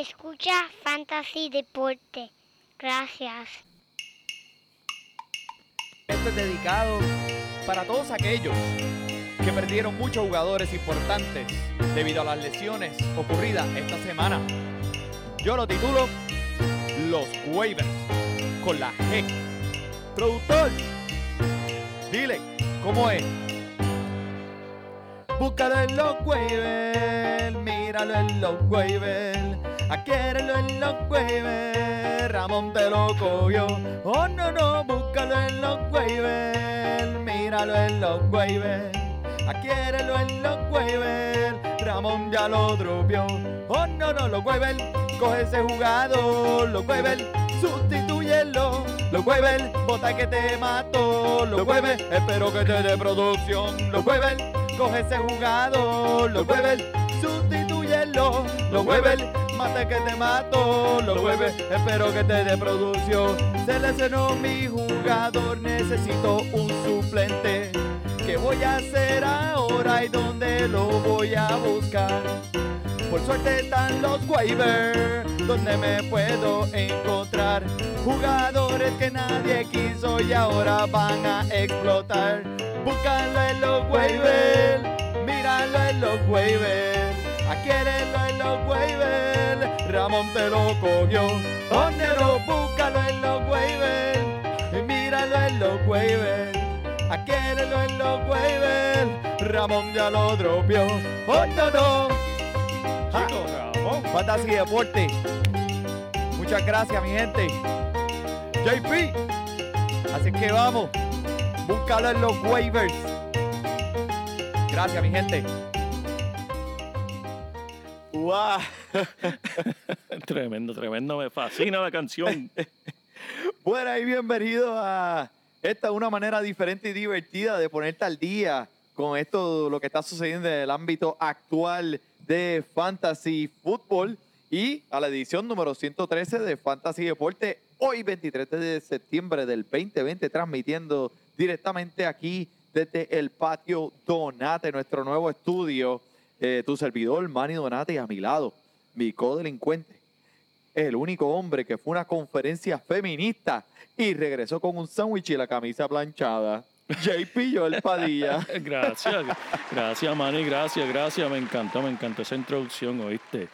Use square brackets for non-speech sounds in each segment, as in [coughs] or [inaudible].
Escucha Fantasy Deporte. Gracias. Este es dedicado para todos aquellos que perdieron muchos jugadores importantes debido a las lesiones ocurridas esta semana. Yo lo titulo Los Waivers con la G. Productor, dile cómo es. Búscalo en los waivers, míralo en los waivers, adquiérelo en los waivers, Ramón te lo cogió. Oh no, no, búscalo en los waivers, míralo en los waivers, adquiérelo en los waivers, Ramón ya lo dropeó. Oh no, no, los waivers, coge ese jugador, los waivers, sustitúyelo. Los waivers, bota que te mató, los waivers, espero que te dé producción, los waivers coge ese jugador, los hueves, sustitúyelo, los hueves, mate que te mato, los hueves, espero que te dé producción. Se lesionó mi jugador, necesito un suplente. ¿Qué voy a hacer ahora y dónde lo voy a buscar? Por suerte están los waivers, donde me puedo encontrar jugadores que nadie quiso y ahora van a explotar. Búscalo en los waivers, míralo en los waivers, adquiérelo en los waivers, Ramón te lo cogió. Onero, búscalo en los waivers, y míralo en los waivers, adquiérelo en los waivers, Ramón ya lo dropeó. Oh no no. Ja. Fantasy Deporte. Muchas gracias, mi gente. JP. Así que vamos. Búscalo en los waivers. Gracias, mi gente. [laughs] Tremendo, tremendo. Me fascina la canción. [laughs] Bueno, y bienvenido a esta es una manera diferente y divertida de ponerte al día con esto, lo que está sucediendo en el ámbito actual de Fantasy Football y a la edición número 113 de Fantasy Deporte, hoy 23 de septiembre del 2020, transmitiendo directamente aquí desde el patio Donate, nuestro nuevo estudio. Eh, tu servidor, Manny Donate, y a mi lado, mi codelincuente, el único hombre que fue a una conferencia feminista y regresó con un sándwich y la camisa planchada. JP Joel Padilla. [laughs] gracias, gracias, Manny, gracias, gracias. Me encantó, me encantó esa introducción, ¿oíste?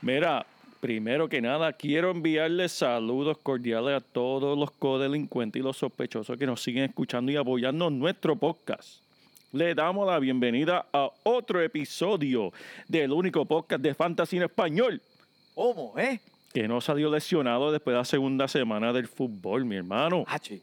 Mira, primero que nada, quiero enviarles saludos cordiales a todos los codelincuentes y los sospechosos que nos siguen escuchando y apoyando nuestro podcast. Le damos la bienvenida a otro episodio del único podcast de Fantasy en español ¿Cómo, eh? que no salió lesionado después de la segunda semana del fútbol, mi hermano. H.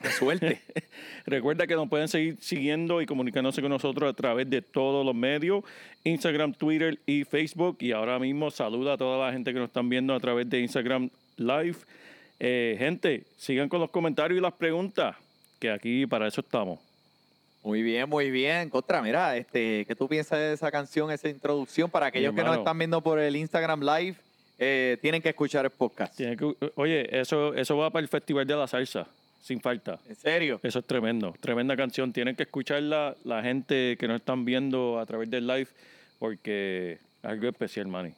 Qué suerte. [laughs] Recuerda que nos pueden seguir siguiendo y comunicándose con nosotros a través de todos los medios, Instagram, Twitter y Facebook. Y ahora mismo saluda a toda la gente que nos están viendo a través de Instagram Live. Eh, gente, sigan con los comentarios y las preguntas, que aquí para eso estamos. Muy bien, muy bien. Contra, mira, este, ¿qué tú piensas de esa canción, esa introducción? Para aquellos que nos están viendo por el Instagram Live, eh, tienen que escuchar el podcast. Que- oye, eso, eso va para el Festival de la Salsa, sin falta. ¿En serio? Eso es tremendo, tremenda canción. Tienen que escucharla la gente que nos están viendo a través del live, porque algo especial, Manny.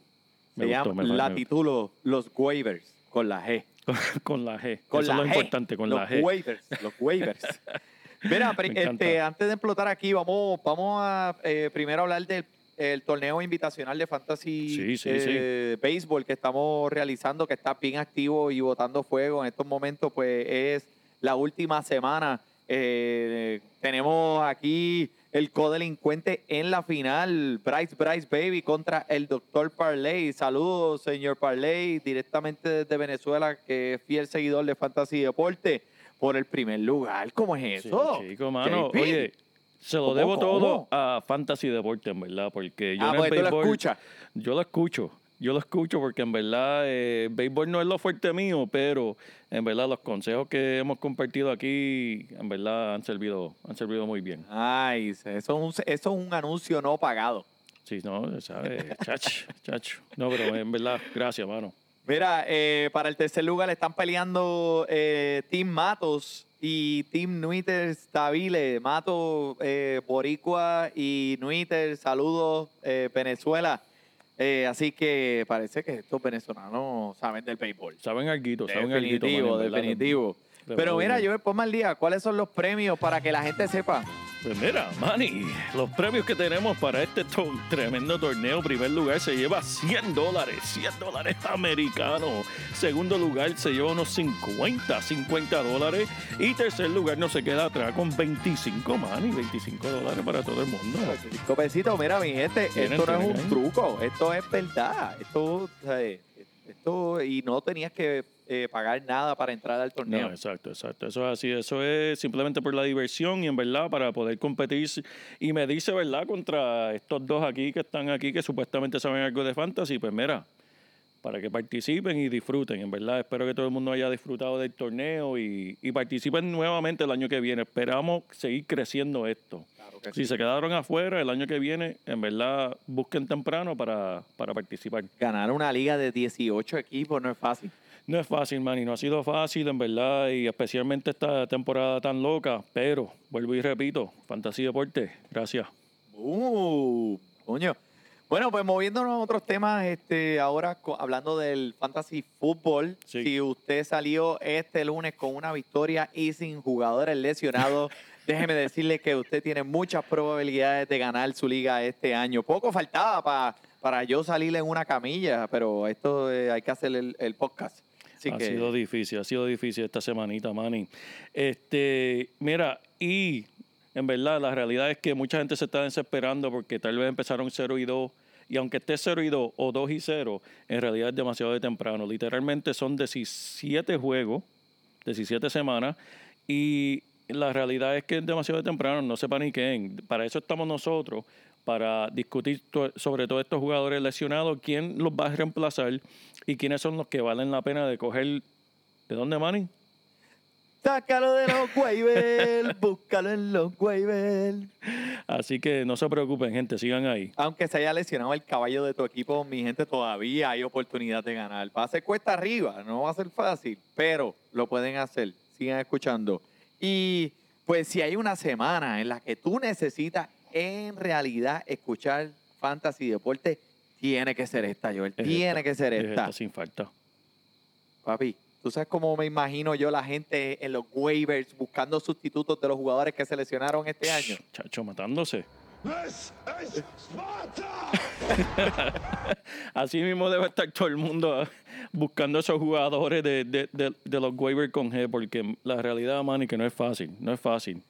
Se llama, me- la me- titulo Los Waivers, con la G. [laughs] con la G. Con Eso la es lo G. importante, con los la G. Waivers, los waivers. [laughs] Mira, [laughs] este, antes de explotar aquí, vamos, vamos a eh, primero hablar del el torneo invitacional de Fantasy Sí, sí, eh, Béisbol que estamos realizando, que está bien activo y botando fuego en estos momentos, pues es la última semana. Eh, tenemos aquí el codelincuente en la final, Bryce Bryce Baby contra el Dr. Parley. Saludos, señor Parley, directamente desde Venezuela, que es fiel seguidor de Fantasy Deporte, por el primer lugar. ¿Cómo es Sí, eso? chico, mano. JP. Oye, se lo ¿Cómo, debo cómo? todo a Fantasy Deporte, en verdad, porque yo Ah, en el porque tú lo béisbol- escuchas. Yo lo escucho. Yo lo escucho porque en verdad eh, béisbol no es lo fuerte mío, pero en verdad los consejos que hemos compartido aquí, en verdad han servido, han servido muy bien. Ay, eso es, un, eso es un anuncio no pagado. Sí, no, ¿sabes? Chacho, chacho. No, pero en verdad, gracias, mano. Mira, eh, para el tercer lugar están peleando eh, Team Matos y Team Nuiter Stabile. Matos, eh, Boricua y Nuiter, saludos, eh, Venezuela. Eh, así que parece que estos venezolanos saben del béisbol. Saben alguito, saben alguito. Definitivo, definitivo. Pero mira, yo me pongo al día. ¿Cuáles son los premios para que la gente sepa? Pues mira, Manny, los premios que tenemos para este to- tremendo torneo, primer lugar se lleva 100 dólares, 100 dólares americanos. Segundo lugar se lleva unos 50, 50 dólares. Y tercer lugar no se queda atrás con 25, Manny, 25 dólares para todo el mundo. Cinco pesitos. Mira, mi gente, esto no es un truco. Esto es verdad. Esto, ¿sabes? esto y no tenías que eh, pagar nada para entrar al torneo. No, exacto, exacto. Eso es así. Eso es simplemente por la diversión y en verdad para poder competir y medirse, ¿verdad? Contra estos dos aquí que están aquí que supuestamente saben algo de fantasy. Pues mira, para que participen y disfruten. En verdad, espero que todo el mundo haya disfrutado del torneo y, y participen nuevamente el año que viene. Esperamos seguir creciendo esto. Claro Si se quedaron afuera el año que viene, en verdad, busquen temprano para, para participar. Ganar una liga de 18 equipos no es fácil. No es fácil, man, y no ha sido fácil, en verdad, y especialmente esta temporada tan loca, pero vuelvo y repito, Fantasy Deporte, gracias. Uh, coño. Bueno, pues moviéndonos a otros temas, este, ahora hablando del fantasy fútbol, Sí. si usted salió este lunes con una victoria y sin jugadores lesionados, [laughs] déjeme decirle que usted tiene muchas probabilidades de ganar su liga este año. Poco faltaba pa- para yo salir en una camilla, pero esto eh, hay que hacer el, el podcast. Así ha que, sido difícil, ha sido difícil esta semanita, Manny. Este, mira, y en verdad la realidad es que mucha gente se está desesperando porque tal vez empezaron 0 y 2, y aunque esté 0 y 2 o 2 y 0, en realidad es demasiado de temprano. Literalmente son 17 juegos, 17 semanas, y la realidad es que es demasiado de temprano, no sepa ni qué. Para eso estamos nosotros, para discutir to- sobre todos estos jugadores lesionados, quién los va a reemplazar y quiénes son los que valen la pena de coger. ¿De dónde, Manny? Sácalo de los waivers, [laughs] búscalo en los waivers. Así que no se preocupen, gente, sigan ahí. Aunque se haya lesionado el caballo de tu equipo, mi gente, todavía hay oportunidad de ganar. Va a ser cuesta arriba, no va a ser fácil, pero lo pueden hacer. Sigan escuchando. Y pues si hay una semana en la que tú necesitas en realidad escuchar fantasy deporte, tiene que ser esta, Joel. Es tiene esta, que ser es esta. esta, sin falta. Papi, ¿tú sabes cómo me imagino yo la gente en los waivers buscando sustitutos de los jugadores que se lesionaron este año? Chacho, matándose. This is Sparta! [laughs] Así mismo debe estar todo el mundo ah, buscando esos jugadores de, de, de, de los waivers con G, porque la realidad, Manny, que no es fácil, no es fácil.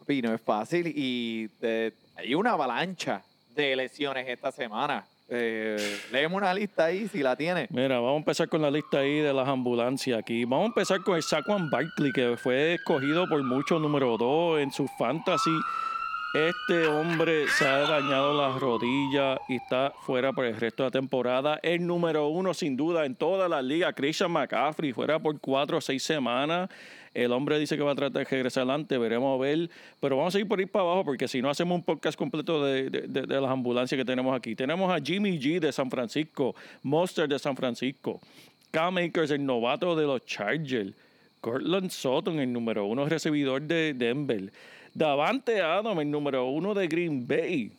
Papi, no es fácil y eh, hay una avalancha de lesiones esta semana. Eh, léeme una lista ahí si la tienes. Mira, vamos a empezar con la lista ahí de las ambulancias aquí. Vamos a empezar con el Saquon Barkley, que fue escogido por mucho número 2 en su fantasy. Este hombre se ha dañado las rodillas y está fuera por el resto de la temporada. El número uno, sin duda, en toda la liga, Christian McCaffrey, fuera por cuatro o seis semanas. El hombre dice que va a tratar de regresar adelante, veremos a ver. Pero vamos a ir por ir para abajo porque si no hacemos un podcast completo de, de- las ambulancias que tenemos aquí. Tenemos a Jimmy G de San Francisco, Monster de San Francisco, Cam Akers, el novato de los Chargers, Cortland Sutton, el número uno recibidor de Denver, Davante Adam, el número uno de Green Bay,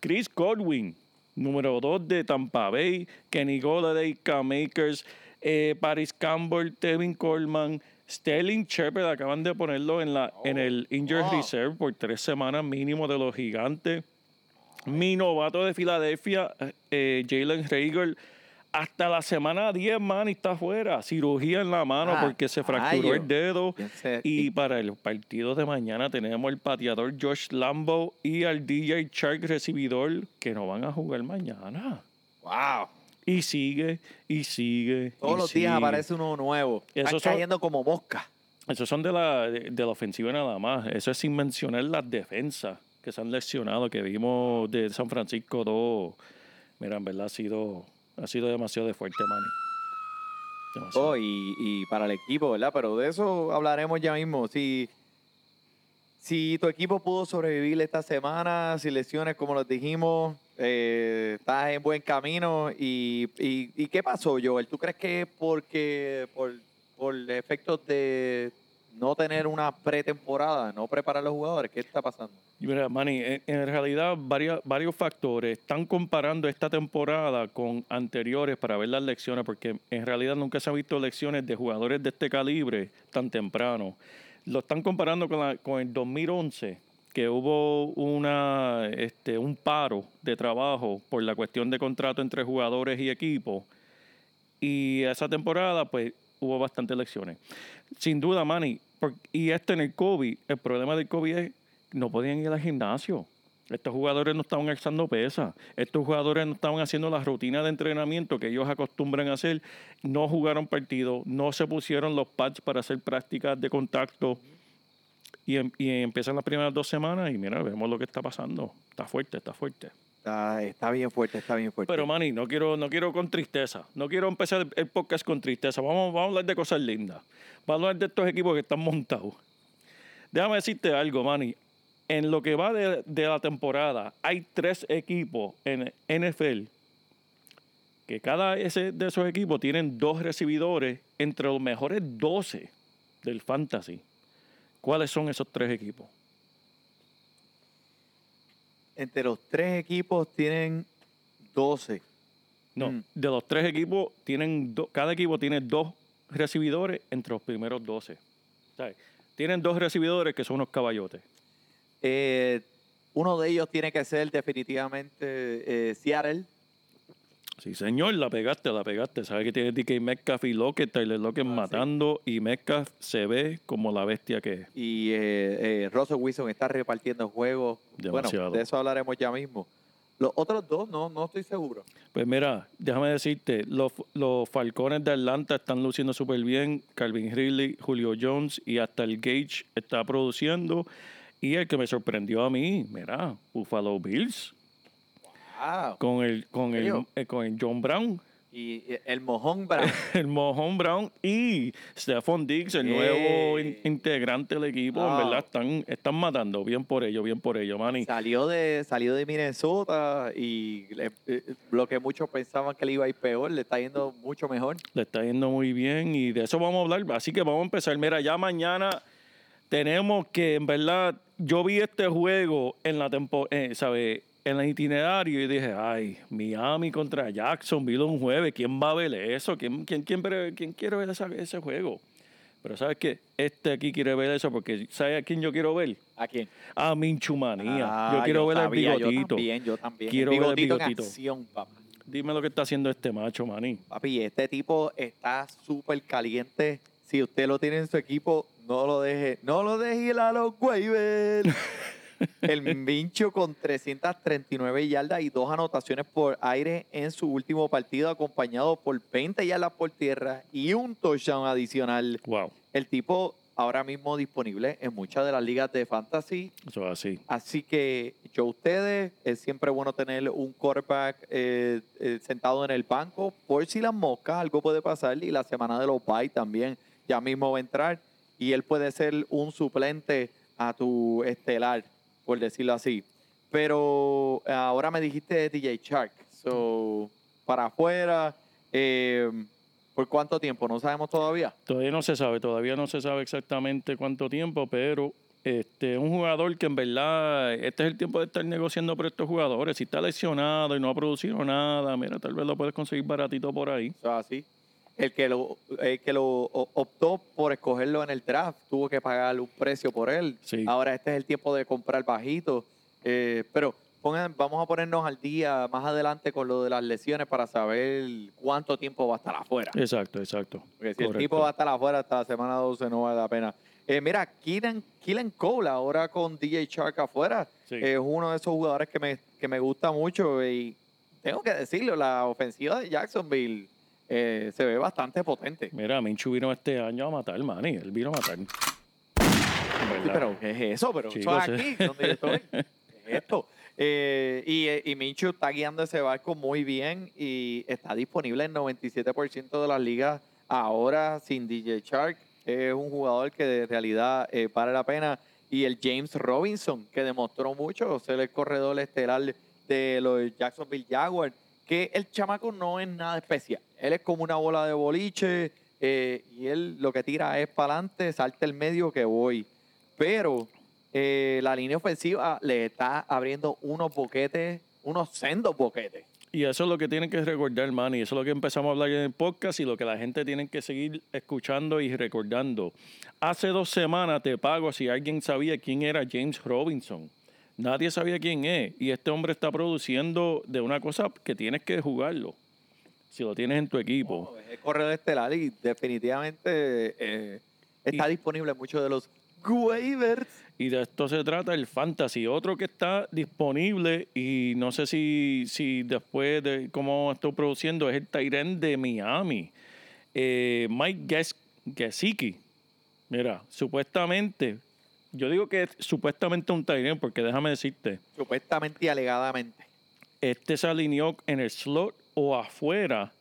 Chris Godwin, número 2 de Tampa Bay, Kenny Golladay, Cam Akers, eh, Paris Campbell, Tevin Coleman, Sterling Shepard, acaban de ponerlo en, la, en el Injured wow. Reserve por tres semanas mínimo de los gigantes. Mi novato de Filadelfia, eh, Jalen Rager, hasta la semana 10, man, y está afuera. Cirugía en la mano Ah, porque se fracturó el dedo. Sé- Y para el partido de mañana tenemos el pateador Josh Lambo y al DJ Shark recibidor que no van a jugar mañana. ¡Wow! Y sigue, y sigue. Todos y los días aparece uno nuevo. Están son- cayendo como mosca. Esos son de la, de, de la ofensiva nada más. Eso es sin mencionar las defensas que se han lesionado, que vimos de San Francisco 2. Mira, en verdad ha sido, ha sido demasiado de fuerte. Demasiado. Oh, y, y para el equipo, ¿verdad? Pero de eso hablaremos ya mismo. Si, si tu equipo pudo sobrevivir esta semana, sin lesiones, como los dijimos, eh, estás en buen camino. Y, qué pasó, Joel? ¿Tú crees que porque por, por efectos de, no tener una pretemporada, no preparar a los jugadores? ¿Qué está pasando? Mira, Manny, en, en realidad varios, varios factores están comparando esta temporada con anteriores para ver las lecciones, porque en realidad nunca se han visto lecciones de jugadores de este calibre tan temprano. Lo están comparando con, la- con el 2011, que hubo una, este, un paro de trabajo por la cuestión de contrato entre jugadores y equipos. Y esa temporada, pues, hubo bastantes lecciones. Sin duda, Manny. y este en el COVID, el problema del COVID es no podían ir al gimnasio. Estos jugadores no estaban alzando pesas. Estos jugadores no estaban haciendo las rutinas de entrenamiento que ellos acostumbran a hacer. No jugaron partidos, no se pusieron los pads para hacer prácticas de contacto. Y, em- y empiezan las primeras dos semanas y mira, vemos lo que está pasando. Está fuerte, está fuerte. Está, está bien fuerte, está bien fuerte. Pero, Manny, no quiero, no quiero con tristeza. No quiero empezar el- el podcast con tristeza. Vamos, vamos a hablar de cosas lindas. Vamos a hablar de estos equipos que están montados. Déjame decirte algo, Manny. En lo que va de, de la temporada, hay tres equipos en NFL que cada ese de esos equipos tienen dos recibidores entre los mejores 12 del fantasy. ¿Cuáles son esos tres equipos? Entre los tres equipos tienen 12. No, Mm. de los tres equipos, tienen do- cada equipo tiene dos recibidores entre los primeros 12. ¿Sabes? Tienen dos recibidores que son unos caballotes. Eh, uno de ellos tiene que ser definitivamente eh, Seattle. Sí, señor, la pegaste, la pegaste. Sabes que tiene DK Metcalf y Lockett, Tyler Lockett Ah, sí. matando y Metcalf se ve como la bestia que es. Y eh, eh, Russell Wilson está repartiendo juegos. Demasiado. Bueno, de eso hablaremos ya mismo. Los otros dos, no, no estoy seguro. Pues mira, déjame decirte, los, los Falcones de Atlanta están luciendo súper bien. Calvin Ridley, Julio Jones y hasta el Gage está produciendo. Y el que me sorprendió a mí, mira, Buffalo Bills. Wow. con el con el, eh, con el John Brown, Y eh, el mojón Brown. [laughs] el Mojón Brown y Stephon Diggs, el nuevo in- Ey. integrante del equipo, en verdad están están matando bien por ello, bien por ello, Manny. salió de salió de Minnesota y le- eh, lo que muchos pensaban que le iba a ir peor, le está yendo mucho mejor. Le está yendo muy bien y de eso vamos a hablar, así que vamos a empezar. Mira, ya mañana tenemos que en verdad yo vi este juego en la tempo, eh, ¿sabe? En el itinerario y dije, ay, Miami contra Jacksonville un jueves, ¿quién va a ver eso? ¿Quién, quién, quién, quiere ver esa- ese juego? Pero ¿sabes qué? Este aquí quiere ver eso porque ¿sabes a quién yo quiero ver? ¿A quién? A Minchumanía. Ah, yo quiero ver sabía, al bigotito. Yo también, yo también. Quiero el ver el bigotito, en bigotito. acción, papá. Dime lo que está haciendo este macho, maní. Papi, este tipo está súper caliente. Si usted lo tiene en su equipo, no lo deje. No lo deje ir a los waivers. [laughs] El Mincho con 339 yardas y dos anotaciones por aire en su último partido, acompañado por 20 yardas por tierra y un touchdown adicional. Wow, El tipo ahora mismo disponible en muchas de las ligas de fantasy. eso es así. Así que yo ustedes, es siempre bueno tener un quarterback eh, eh, sentado en el banco por si las moscas, algo puede pasar y la semana de los bye también ya mismo va a entrar y él puede ser un suplente a tu estelar, por decirlo así. Pero ahora me dijiste DJ Shark, so para afuera, eh, ¿por cuánto tiempo? No sabemos todavía. Todavía no se sabe, todavía no se sabe exactamente cuánto tiempo, pero este un jugador que en verdad este es el tiempo de estar negociando por estos jugadores. Si está lesionado y no ha producido nada, mira, tal vez lo puedes conseguir baratito por ahí. Eso es así. El que lo, el que lo optó por escogerlo en el draft tuvo que pagar un precio por él. Sí. Ahora este es el tiempo de comprar bajito. Eh, pero pongan, vamos a ponernos al día más adelante con lo de las lesiones para saber cuánto tiempo va a estar afuera. Exacto, exacto. Porque si el tipo va a estar afuera hasta la semana 12 no vale la pena. Eh, mira, Keenan, Keelan Cole ahora con DJ Shark afuera. Sí. Es uno de esos jugadores que me, que me gusta mucho y tengo que decirlo, la ofensiva de Jacksonville eh, se ve bastante potente. Mira, Minchu vino este año a matar, Manny. Él vino a matar. Sí, pero ¿qué es eso? Pero eso es aquí, donde yo estoy. [laughs] ¿Qué es esto? Eh, y, eh, y Minshew está guiando ese barco muy bien y está disponible en 97% de las ligas ahora sin DJ Shark. Es un jugador que de realidad eh, vale la pena. Y el James Robinson, que demostró mucho ser el corredor estelar de los Jacksonville Jaguars, que el chamaco no es nada especial. Él es como una bola de boliche, eh, y él lo que tira es para adelante, salta el medio que voy. Pero eh, la línea ofensiva le está abriendo unos boquetes, unos sendos boquetes. Y eso es lo que tienen que recordar, Manny. Eso es lo que empezamos a hablar en el podcast y lo que la gente tiene que seguir escuchando y recordando. Hace dos semanas te pago si alguien sabía quién era James Robinson. Nadie sabía quién es. Y este hombre está produciendo de una cosa que tienes que jugarlo. Si lo tienes en tu equipo. Es corredor estelar y definitivamente eh, está Y- disponible en muchos de los waivers. Y de esto se trata el fantasy. Otro que está disponible y no sé si, si después de cómo estoy produciendo es el Tyren de Miami. Eh, Mike Ges Gesicki. Mira, supuestamente, yo digo que es supuestamente un Tyren porque déjame decirte, Supuestamente y alegadamente. este se alineó en el slot o afuera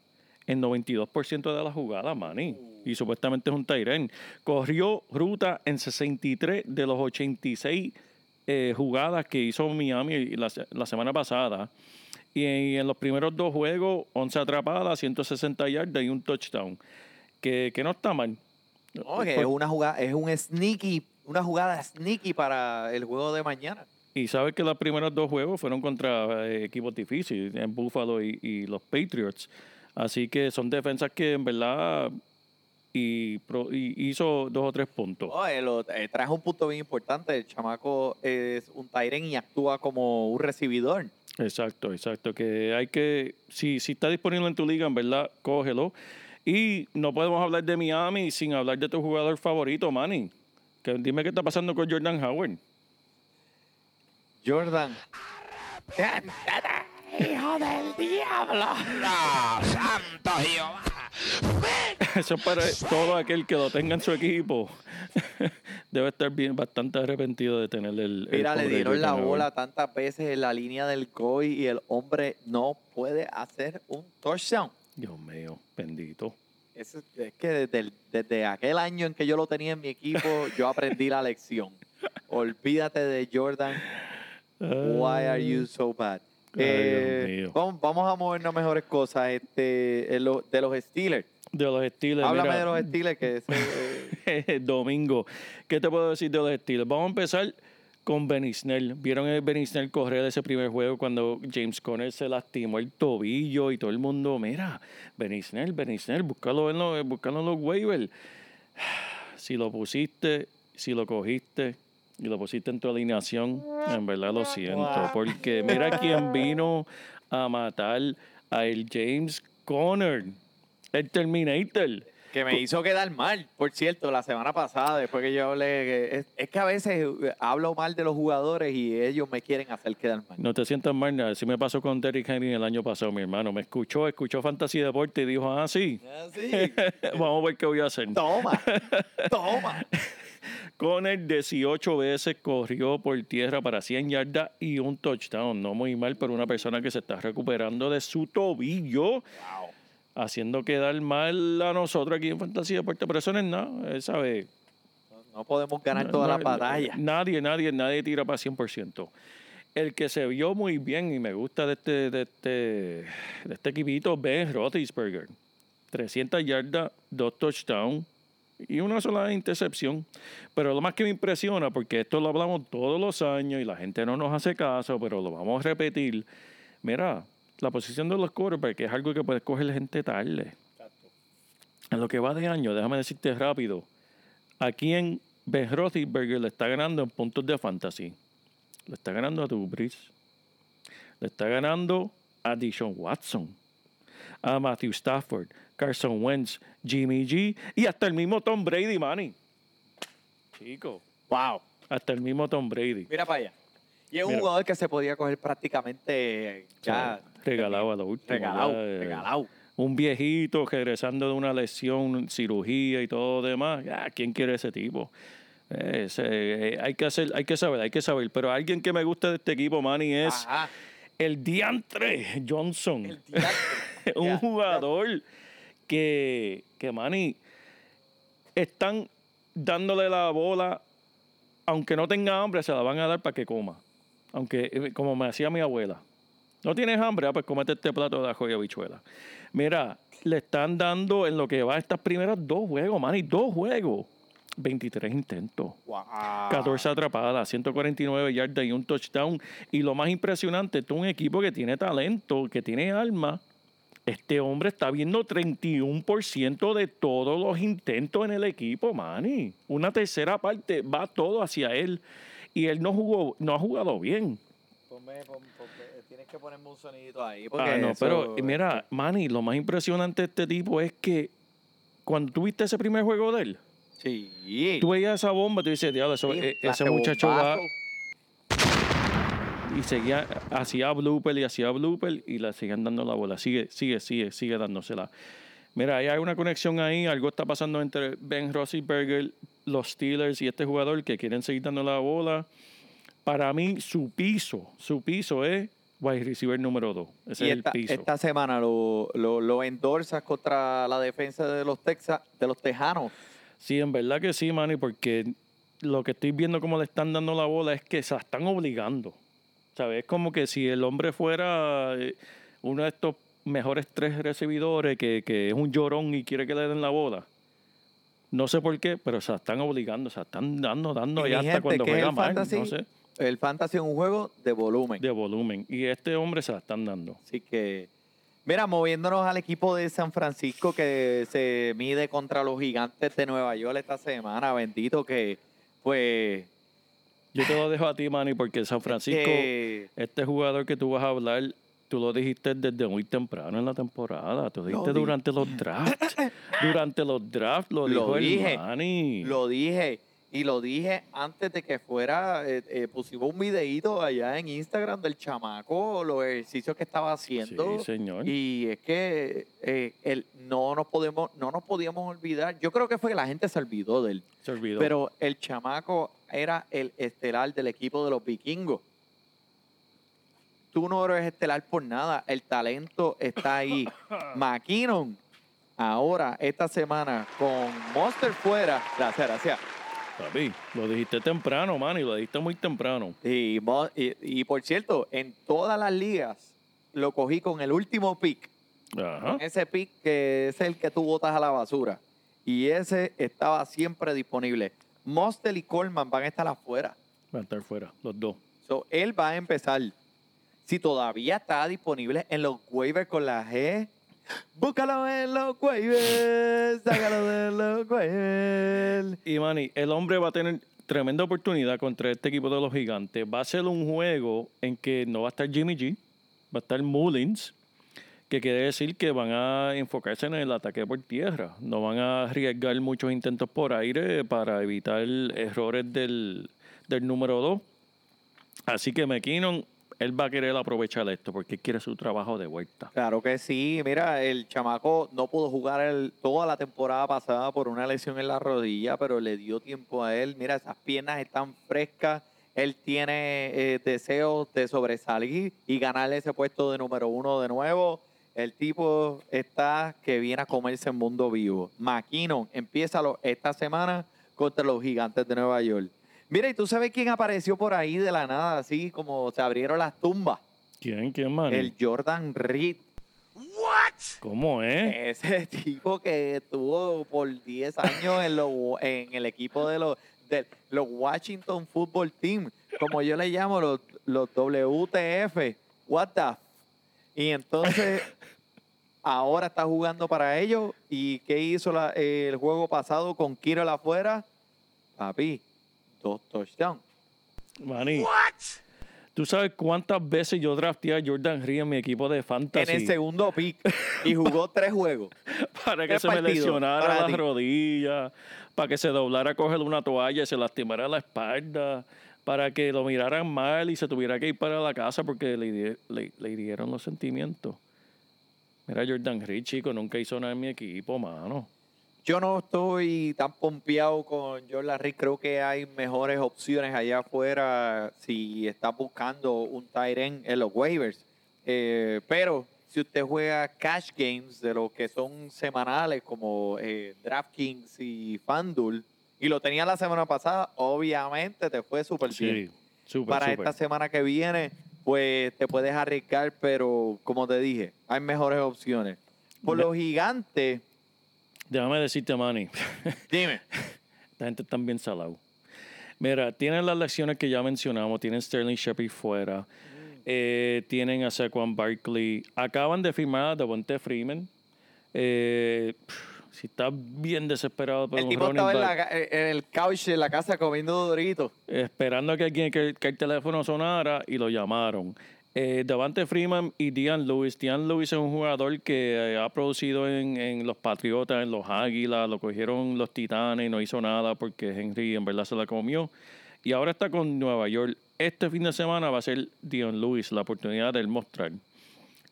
en 92% de las jugadas, Manny. Y supuestamente es un Tyren. Corrió ruta en 63 de los 86 eh, jugadas que hizo Miami la, se- la semana pasada. Y en, en los primeros dos juegos, 11 atrapadas, 160 yardas y un touchdown. Que, que no está mal. No, es una jugada, es un sneaky, una jugada sneaky para el juego de mañana. Y sabes que los primeros dos juegos fueron contra eh, equipos difíciles, en Buffalo y, y los Patriots. Así que son defensas que en verdad y, hizo dos o tres puntos. No, eh, lo- eh, traes un punto bien importante. El chamaco es un Tyren y actúa como un recibidor. Exacto, exacto. Que hay que, si, si está disponible en tu liga, en verdad, cógelo. Y no podemos hablar de Miami sin hablar de tu jugador favorito, Manny. Que, dime qué está pasando con Jordan Howard. Jordan. ¡Ah, santo Jehová! [laughs] Eso es para todo aquel que lo tenga en su equipo. [laughs] Debe estar bien, bastante arrepentido de tener el. el Mira, le dieron la bola tantas veces en la línea del COI y el hombre no puede hacer un touchdown. Dios mío, bendito. Es que desde, el- desde aquel año en que yo lo tenía en mi equipo, yo aprendí la lección. Olvídate de Jordan. Why are you so bad? Eh, vamos, vamos a movernos a mejores cosas. Este, lo- de los Steelers. De los Steelers. Háblame mira, de los Steelers, que ese, [laughs] eh, Domingo. ¿Qué te puedo decir de los Steelers? Vamos a empezar con Benisnel. ¿Vieron el Benisnel correr ese primer juego cuando James Conner se lastimó el tobillo y todo el mundo, mira, Benisnel, Benisnel, búscalo en los, búscalo en los waivers. [sighs] Si lo pusiste, si lo cogiste y lo pusiste en tu alineación, en verdad lo siento. Porque mira quién vino a matar a el James Conner, el Terminator. Que me hizo quedar mal, por cierto, la semana pasada, después que yo hablé. Es, es que a veces eh, hablo mal de los jugadores y ellos me quieren hacer quedar mal. No te sientas mal, nada. Así me pasó con Derrick Henry el año pasado, mi hermano. Me escuchó, escuchó Fantasy Deporte y dijo, ah, sí. [laughs] Vamos a ver qué voy a hacer. Toma, [laughs] toma. Con el 18 veces corrió por tierra para 100 yardas y un touchdown. No muy mal, pero una persona que se está recuperando de su tobillo. Haciendo quedar mal a nosotros aquí en Fantasy Deporte. Pero eso no es nada, ¿sabes? No podemos ganar todas las No, batallas. Nadie, nadie, nadie tira para 100%. El que se vio muy bien y me gusta de este, de este, de este equipito, Ben Roethlisberger. 300 yardas, dos touchdowns y una sola intercepción. Pero lo más que me impresiona, porque esto lo hablamos todos los años y la gente no nos hace caso, pero lo vamos a repetir. Mira, la posición de los quarterbacks es algo que puede coger gente tarde. En lo que va de año, déjame decirte rápido, ¿A quién Ben Roethlisberger le está ganando en puntos de fantasy? Le está ganando a Brees. Le está ganando a Dishon Watson. A Matthew Stafford, Carson Wentz, Jimmy G y hasta el mismo Tom Brady, Manny. Chico, Wow. hasta el mismo Tom Brady. Mira para allá. Y es un Mira. jugador que se podía coger prácticamente ya. Regalado a lo último. Regalado, ya, eh, regalado. Un viejito regresando de una lesión, cirugía y todo lo demás. Ya, ¿Quién quiere ese tipo? Ese, eh, hay, que hacer, hay que saber, hay que saber. Pero alguien que me gusta de este equipo, Manny, es Ajá. el Diantre Johnson. El diantre. [laughs] un jugador que, que, Manny, están dándole la bola, aunque no tenga hambre, se la van a dar para que coma. Aunque, eh, como me hacía mi abuela. ¿No tienes hambre? Ah, pues comete este plato de ajo y habichuela. Mira, le están dando en lo que va estas primeras dos juegos, man, y dos juegos. 23 intentos. Wow. 14 atrapadas, 149 yardas y un touchdown. Y lo más impresionante, esto es un equipo que tiene talento, que tiene alma. Este hombre está viendo 31% de todos los intentos en el equipo, Manny. Una tercera parte va todo hacia él. Y él no jugó, no ha jugado bien. Tienes que ponerme un sonidito ahí. Ah, no, pero mira, Manny, lo más impresionante de este tipo es que cuando tuviste ese primer juego de él, Sí. tú veías esa bomba, tú dices, diablo, eso- Sí, e- clase ese muchacho va, y seguía, hacía blooper y hacía blooper y le seguían dando la bola. Sigue, sigue, sigue, sigue dándosela. Mira, ahí hay una conexión ahí, algo está pasando entre Ben Roethlisberger, los Steelers y este jugador que quieren seguir dando la bola. Para mí, su piso, su piso es wide receiver número 2. Ese Y es esta, el piso. esta semana lo, lo, lo endorsas contra la defensa de los Texas, de los Tejanos. Sí, en verdad que sí, Manny, porque lo que estoy viendo como le están dando la bola es que se la están obligando. ¿Sabes? Es como que si el hombre fuera eh, uno de estos mejores tres recibidores que, que es un llorón y quiere que le den la bola. No sé por qué, pero se la están obligando, se la están dando, dando Y y mi hasta cuando ¿qué es juega mal, fantasy? no sé, El fantasy es un juego de volumen. de volumen. Y este hombre se la están dando. Así que, mira, moviéndonos al equipo de San Francisco que se mide contra los gigantes de Nueva York esta semana, bendito que, pues, Yo te lo dejo a ti, Manny, porque San Francisco, que este jugador que tú vas a hablar, tú lo dijiste desde muy temprano en la temporada. Tú lo dijiste di- durante los drafts. [coughs] durante los drafts lo, Lo dijo dije. el Manny. lo dije y lo dije antes de que fuera, eh, eh, pusimos un videíto allá en Instagram del chamaco, los ejercicios que estaba haciendo. Sí, señor. Y es que eh, el, no nos podemos, no nos podíamos olvidar. Yo creo que fue que la gente se olvidó de él. Se olvidó. Pero el chamaco era el estelar del equipo de los vikingos. Tú no eres estelar por nada. El talento está ahí. [coughs] McKinnon, ahora, esta semana, con Monster fuera. Gracias, gracias. Papi, lo dijiste temprano, Manny, lo dijiste muy temprano. Y, y, y por cierto, en todas las ligas lo cogí con el último pick. Ajá. Ese pick que es el que tú botas a la basura. Y ese estaba siempre disponible. Monster y Coleman van a estar afuera. Va a estar fuera, los dos. So, él va a empezar. Si todavía está disponible en los waivers con la G, búscalo en los waivers, sácalo de los waivers. Y Manny, el hombre va a tener tremenda oportunidad contra este equipo de los gigantes. Va a ser un juego en que no va a estar Jimmy G, va a estar Mullins, que quiere decir que van a enfocarse en el ataque por tierra. No van a arriesgar muchos intentos por aire para evitar errores del, del número 2. Así que McKinnon, él va a querer aprovechar esto porque quiere su trabajo de vuelta. Claro que sí. Mira, el chamaco no pudo jugar el- toda la temporada pasada por una lesión en la rodilla, pero le dio tiempo a él. Mira, esas piernas están frescas. Él tiene eh, deseos de sobresalir y ganarle ese puesto de número uno de nuevo. El tipo está que viene a comerse el mundo vivo. McKinnon empieza lo- esta semana contra los gigantes de Nueva York. Mira, ¿y tú sabes quién apareció por ahí de la nada, así como se abrieron las tumbas? ¿Quién? ¿Quién, Manny? El Jordan Reed. ¿Cómo es? Ese [laughs] tipo que estuvo por 10 años en, lo- en el equipo de los, de los Washington Football Team, como yo le llamo, los, los WTF. What the f- Y entonces, [laughs] ahora está jugando para ellos. ¿Y qué hizo la- el juego pasado con Kirill afuera? Papi, dos touchdowns. Manny. ¿Tú sabes cuántas veces yo drafté a Jordan Reed en mi equipo de fantasy? En el segundo pick. Y jugó [laughs] tres juegos. para que se me lesionara para la ti. rodilla, para que se doblara a coger una toalla y se lastimara la espalda, para que lo miraran mal y se tuviera que ir para la casa porque le, le, le hirieron los sentimientos. Mira, Jordan Reed, chico, nunca hizo nada en mi equipo, mano. Yo no estoy tan pompeado con Jordan Reed. Creo que hay mejores opciones allá afuera si está buscando un tight end en los waivers. Eh, pero si usted juega cash games de los que son semanales como eh, DraftKings y FanDuel y lo tenía la semana pasada, obviamente te fue súper bien. Sí, súper, Para súper. esta semana que viene, pues te puedes arriesgar, pero como te dije, hay mejores opciones. Por los gigantes, Déjame decirte, Manny. [laughs] dime. Esta gente está bien salado. Mira, tienen las lecciones que ya mencionamos. Tienen Sterling Shepard fuera. Eh, tienen a Saquon Barkley. Acaban de firmar a Devontae Freeman. Eh, si está bien desesperado por El un tipo estaba en, la en el couch en la casa comiendo doritos. esperando a que, alguien- que, que el teléfono sonara y lo llamaron. Eh, Devante Freeman y Dian Lewis. Dian Lewis es un jugador que eh, ha producido en, en los Patriotas, en los Águilas, lo cogieron los Titanes y no hizo nada porque Henry en verdad se la comió. Y ahora está con Nueva York. Este fin de semana va a ser Dion Lewis la oportunidad de él mostrar.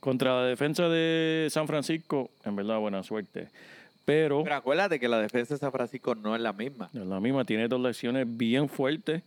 Contra la defensa de San Francisco, en verdad, buena suerte. Pero Pero acuérdate que la defensa de San Francisco no es la misma. es la misma, tiene dos lesiones bien fuertes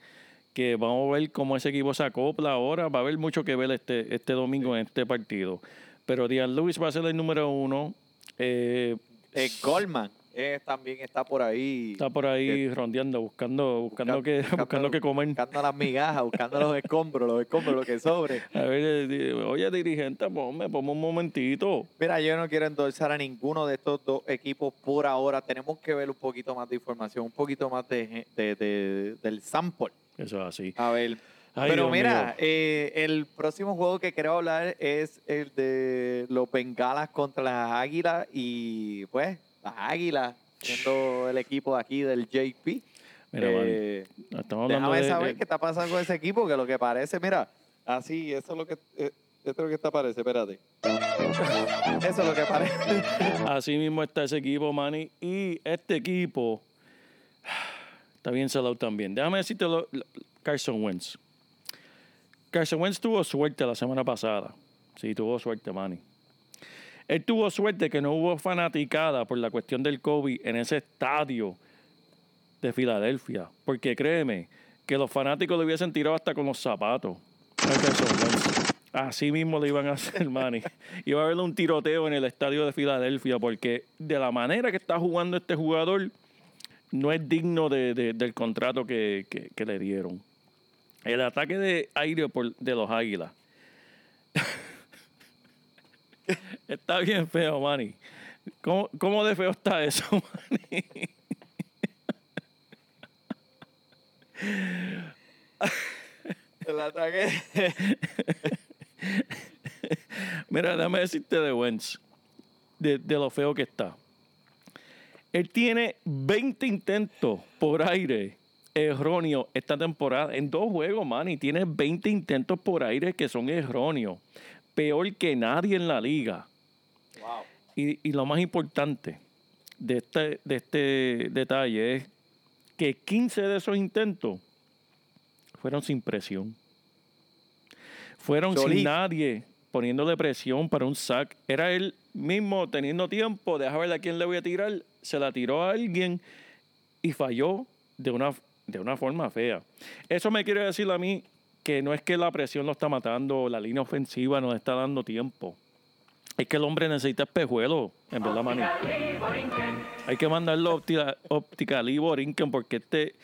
que vamos a ver cómo ese equipo se acopla ahora. Va a haber mucho que ver este, este domingo en este partido. Pero Dian Lewis va a ser el número uno. Eh, Eh, Goldman eh, también está por ahí. está por ahí rondeando, buscando, buscando, que, buscando que comer. Buscando las migajas, buscando los escombros, los escombros, lo que sobre. [laughs] A ver, eh, oye, dirigente, ponme, ponme un momentito. Mira, yo no quiero endosar a ninguno de estos dos equipos por ahora. Tenemos que ver un poquito más de información, un poquito más de- de- del sample. Eso es así. A ver. Ay, Pero Dios mira, eh, el próximo juego que quiero hablar es el de los Bengalas contra las Águilas y pues las Águilas siendo el equipo aquí del JP. Mira, Eh, estamos hablando Déjame de, saber de- qué está pasando con ese equipo, que lo que parece, mira, así, eso es lo que, eh, esto es lo que está parece, espérate. Eso es lo que parece. Así mismo está ese equipo, Manny. Y este equipo está bien salado también. Déjame decirte lo, Carson Wentz. Carson Wentz tuvo suerte la semana pasada. Sí, tuvo suerte, Manny. Él tuvo suerte que no hubo fanaticada por la cuestión del COVID en ese estadio de Filadelfia. Porque créeme, que los fanáticos le hubiesen tirado hasta con los zapatos. Así mismo le iban a hacer, Manny. [laughs] Iba a haber un tiroteo en el estadio de Filadelfia porque de la manera que está jugando este jugador no es digno de- de- del contrato que, que- que le dieron. El ataque de aire por- de los Águilas. [laughs] está bien feo, Manny. ¿Cómo, ¿Cómo de feo está eso, [laughs] Manny? El ataque. [laughs] Mira, déjame decirte de Wentz, de, de lo feo que está. Él tiene 20 intentos por aire erróneos esta temporada. En dos juegos, man, y tiene 20 intentos por aire que son erróneos. Peor que nadie en la liga. Wow. Y, y lo más importante de este, de este detalle es que 15 de esos intentos fueron sin presión. Fueron sin nadie poniéndole presión para un sack. Era él mismo teniendo tiempo, deja ver a quién le voy a tirar. Se la tiró a alguien y falló de una, de una forma fea. Eso me quiere decir a mí que no es que la presión lo está matando la línea ofensiva nos está dando tiempo. Es que el hombre necesita espejuelos, en verdad, Manny. Hay que mandarlo a Optica, Optical y Borinquen porque este,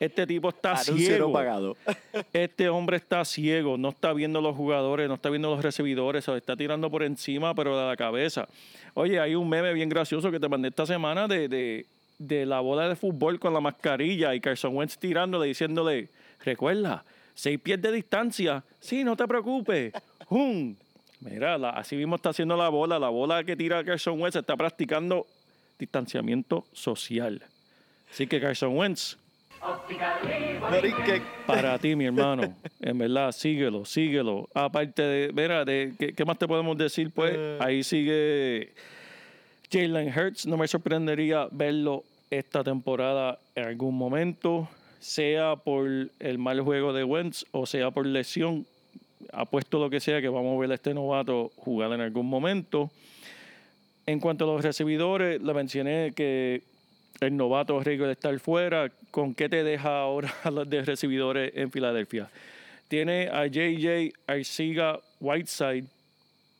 este tipo está Anuncio no ciego. pagado. [laughs] Este hombre está ciego, no está viendo los jugadores, no está viendo los recibidores, se está tirando por encima, pero de la cabeza. Oye, hay un meme bien gracioso que te mandé esta semana de, de, de la bola de fútbol con la mascarilla y Carson Wentz tirándole, diciéndole, recuerda, seis pies de distancia, sí, no te preocupes, ¡Jum! Mira, la- así mismo está haciendo la bola, la bola que tira Carson Wentz está practicando distanciamiento social. Así que Carson Wentz. Para ti, mi hermano. En verdad, síguelo, síguelo. Aparte de, mira, de, ¿qué, qué más te podemos decir? Pues ahí sigue Jalen Hurts. No me sorprendería verlo esta temporada en algún momento, sea por el mal juego de Wentz o sea por lesión. Apuesto lo que sea que vamos a ver a este novato jugar en algún momento. En cuanto a los recibidores, le mencioné que el novato Rico estar fuera. ¿Con qué te deja ahora [laughs] a los de recibidores en Filadelfia? Tiene a JJ Arciga Whiteside,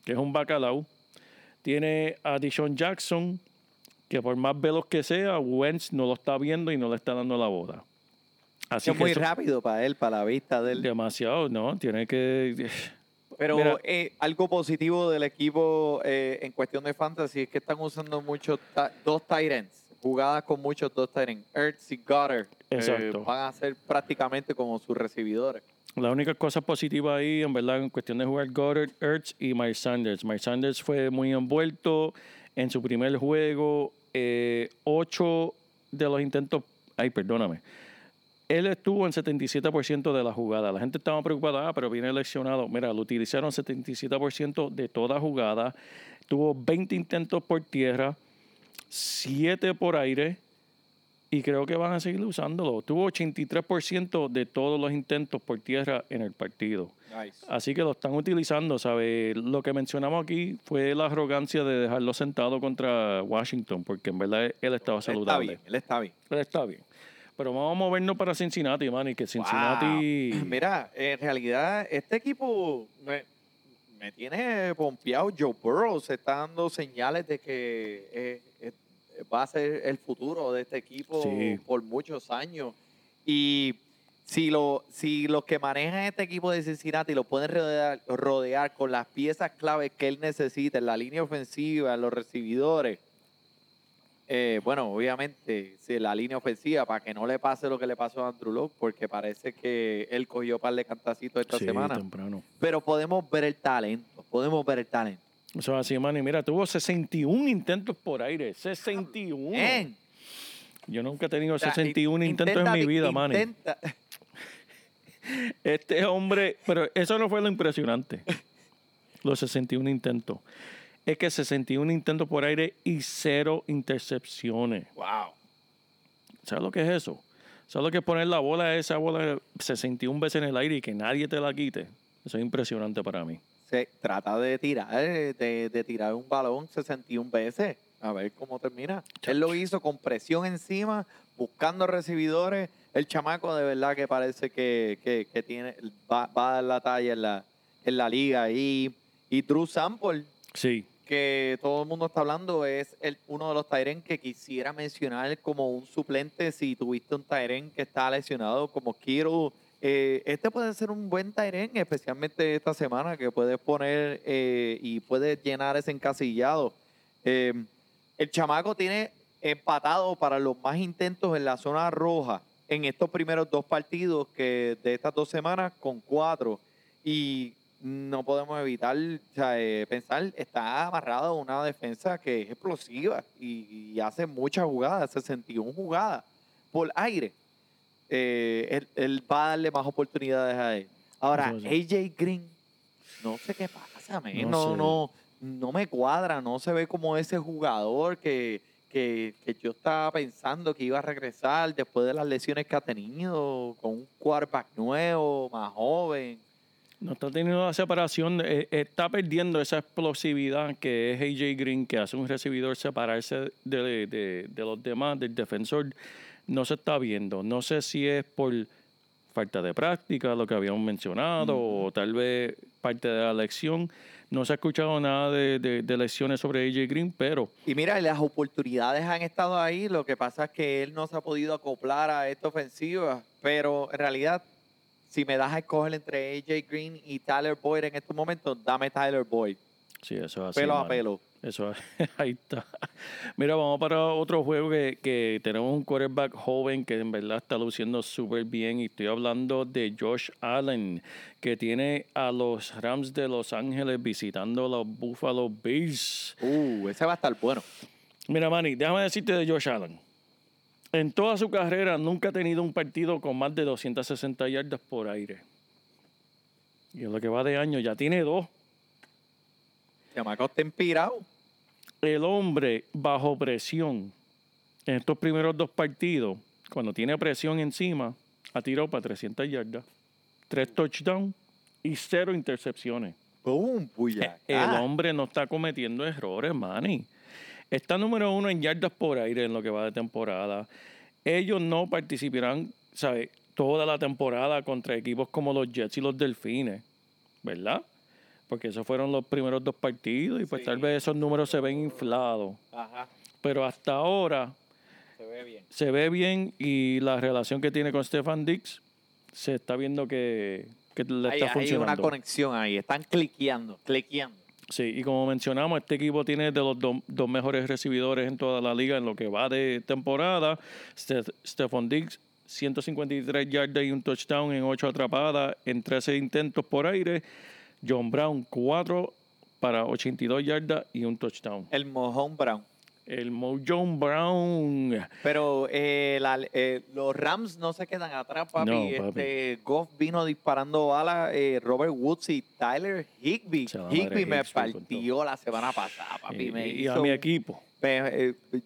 que es un bacalao. Tiene a Dishon Jackson, que por más veloz que sea, Wentz no lo está viendo y no le está dando la boda. Así es que muy eso- rápido para él, para la vista de él. Demasiado, ¿no? Tiene que. [sighs] Pero Mira. eh, algo positivo del equipo eh, en cuestión de fantasy es que están usando muchos ta- dos tight ends, jugadas con muchos dos ends. Ertz y Goddard eh, van a ser prácticamente como sus recibidores. La única cosa positiva ahí, en verdad, en cuestión de jugar Goddard, Ertz y Miles Sanders. Miles Sanders fue muy envuelto en su primer juego. eh, ocho de los intentos. Ay, perdóname. Él estuvo en 77% de la jugada. La gente estaba preocupada, ah, pero viene lesionado. Mira, lo utilizaron 77% de toda jugada. Tuvo 20 intentos por tierra, 7 por aire. Y creo que van a seguir usándolo. Tuvo 83% de todos los intentos por tierra en el partido. Así que lo están utilizando, ¿sabes? Lo que mencionamos aquí fue la arrogancia de dejarlo sentado contra Washington, porque en verdad él estaba Él está saludable. bien, él está bien. Él está bien. Pero vamos a movernos para Cincinnati, man, y que Cincinnati... Wow. [clears throat] Mira, en realidad este equipo me, tiene pompeado. Joe Burrow se está dando señales de que eh, eh, va a ser el futuro de este equipo Sí. por muchos años. Y si, lo, si los que manejan este equipo de Cincinnati lo pueden rodear, rodear con las piezas claves que él necesita en la línea ofensiva, en los recibidores, eh, bueno, obviamente, si la línea ofensiva, para que no le pase lo que le pasó a Andrew Locke, porque parece que él cogió un par de cantacitos esta Sí, semana. temprano. Pero podemos ver el talento, podemos ver el talento. Eso es así, man. Y mira, tuvo 61 intentos por aire. 61. Bien. Yo nunca he tenido O sea, 61 in- intentos en mi vida, man. intenta- [laughs] Este hombre, pero eso no fue lo impresionante. [laughs] Los 61 intentos. Es que 61 intentos por aire y cero intercepciones. Wow. ¿Sabes lo que es eso? ¿Sabes lo que es poner la bola, esa bola 61 veces en el aire y que nadie te la quite? Eso es impresionante para mí. Se trata de tirar, de, de tirar un balón 61 veces. A ver cómo termina. Él lo hizo con presión encima, buscando recibidores. El chamaco de verdad que parece que, que- que tiene, va, va a dar la talla en la, en la liga. Y, y Drew Sample, Sí, que todo el mundo está hablando, es el, uno de los Tyren que quisiera mencionar como un suplente si tuviste un Tyren que está lesionado como Kiro. Eh, este puede ser un buen Tyren, especialmente esta semana, que puedes poner eh, y puedes llenar ese encasillado. Eh, el chamaco tiene empatado para los más intentos en la zona roja en estos primeros dos partidos que de estas dos semanas con cuatro. Y no podemos evitar o sea, eh, pensar, está amarrado a una defensa que es explosiva y, y hace muchas jugadas, 61 jugadas por aire. Eh, él, él va a darle más oportunidades a él. Ahora. AJ Green, no sé qué pasa, man, No no, sé. no, no, me cuadra, no se ve como ese jugador que, que, que yo estaba pensando que iba a regresar después de las lesiones que ha tenido, con un quarterback nuevo, más joven. No está teniendo la separación, eh, está perdiendo esa explosividad que es AJ Green, que hace un recibidor separarse de, de- de los demás, del defensor. No se está viendo. No sé si es por falta de práctica, lo que habíamos mencionado, o tal vez parte de la lección. No se ha escuchado nada de, de, de lecciones sobre AJ Green, pero Y mira, las oportunidades han estado ahí, lo que pasa es que él no se ha podido acoplar a esta ofensiva, pero en realidad, si me das a escoger entre AJ Green y Tyler Boyd en estos momentos, dame Tyler Boyd, sí, eso es así. pelo a pelo. Eso, [laughs] ahí está. Mira, vamos para otro juego que, que tenemos un quarterback joven que en verdad está luciendo súper bien. Y estoy hablando de Josh Allen, que tiene a los Rams de Los Ángeles visitando a los Buffalo Bills. Uh, ese va a estar bueno. Mira, Manny, déjame decirte de Josh Allen. En toda su carrera nunca ha tenido un partido con más de 260 yardas por aire. Y en lo que va de año ya tiene dos. Chamaco está inspirado. el hombre bajo presión en estos primeros dos partidos, cuando tiene presión encima, ha tirado para 300 yardas, tres touchdowns y cero intercepciones. ¡Pum! Puya. El Ah, hombre no está cometiendo errores, Manny. Está número uno en yardas por aire en lo que va de temporada. Ellos no participarán, ¿sabes? Toda la temporada contra equipos como los Jets y los Delfines, ¿verdad? Porque esos fueron los primeros dos partidos y pues Sí. tal vez esos números se ven inflados. Ajá, Pero hasta ahora se ve bien. se ve bien y la relación que tiene con Stefan Dix se está viendo que, que le Hay, está hay funcionando. una conexión ahí. Están cliqueando, cliqueando. Sí, y como mencionamos, este equipo tiene de los do- dos mejores recibidores en toda la liga en lo que va de temporada. Ste- Stephon Diggs, 153 yardas y un touchdown en 8 atrapadas en 13 intentos por aire. John Brown, 4 para 82 yardas y un touchdown. El mojón Brown. El Mo John Brown. Pero eh, la- eh, los Rams no se quedan atrás, papi. No, papi. Este, Goff vino disparando balas. eh, Robert Woods y Tyler Higby. Higby me partió la semana pasada, papi. Y, me y a hizo mi equipo.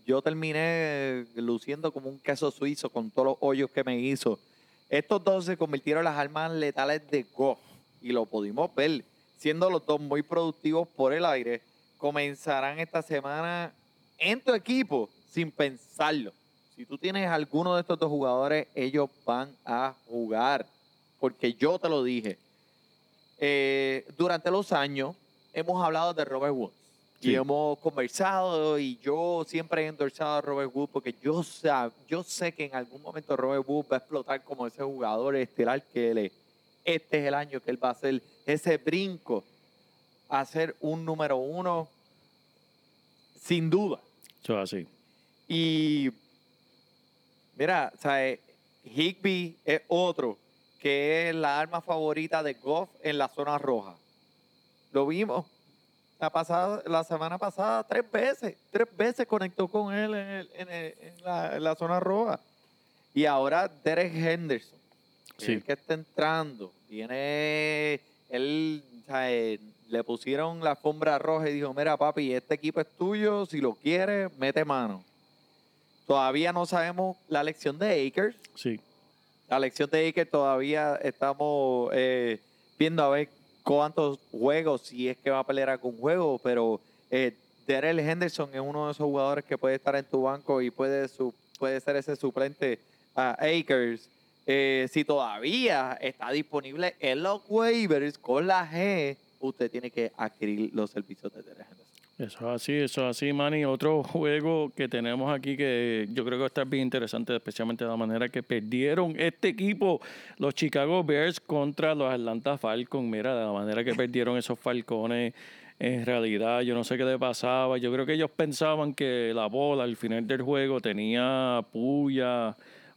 Yo terminé luciendo como un queso suizo con todos los hoyos que me hizo. Estos dos se convirtieron en las armas letales de Goff y lo pudimos ver. Siendo los dos muy productivos por el aire, comenzarán esta semana en tu equipo sin pensarlo. Si tú tienes alguno de estos dos jugadores, ellos van a jugar. Porque yo te lo dije. Eh, durante los años hemos hablado de Robert Woods. Sí. Y hemos conversado y yo siempre he endorsado a Robert Woods porque yo, sab- yo sé que en algún momento Robert Woods va a explotar como ese jugador estelar que él es. Este es el año que él va a hacer ese brinco a ser un número uno sin duda. Eso es así. Y mira, o sea, eh, Higby es otro que es la arma favorita de Goff en la zona roja. Lo vimos la, pasada, la semana pasada tres veces. Tres veces conectó con él en, el- en el- en la, en la zona roja. Y ahora Derek Henderson, Sí. el que está entrando, viene, él, o sea, le pusieron la alfombra roja y dijo, mira papi, este equipo es tuyo, si lo quieres, mete mano. Todavía no sabemos la lección de Akers. Sí. La lección de Akers todavía estamos eh, viendo a ver cuántos juegos, si es que va a pelear algún juego, pero eh, Henderson es uno de esos jugadores que puede estar en tu banco y puede, su- puede ser ese suplente a Akers. Eh, si todavía está disponible en los waivers con la G, usted tiene que adquirir los servicios de Henderson. Eso es así, eso es así, Manny. Otro juego que tenemos aquí que yo creo que va a estar bien interesante, especialmente de la manera que perdieron este equipo, los Chicago Bears contra los Atlanta Falcons. Mira, de la manera que perdieron esos Falcones, en realidad yo no sé qué le pasaba. Yo creo que ellos pensaban que la bola al final del juego tenía puya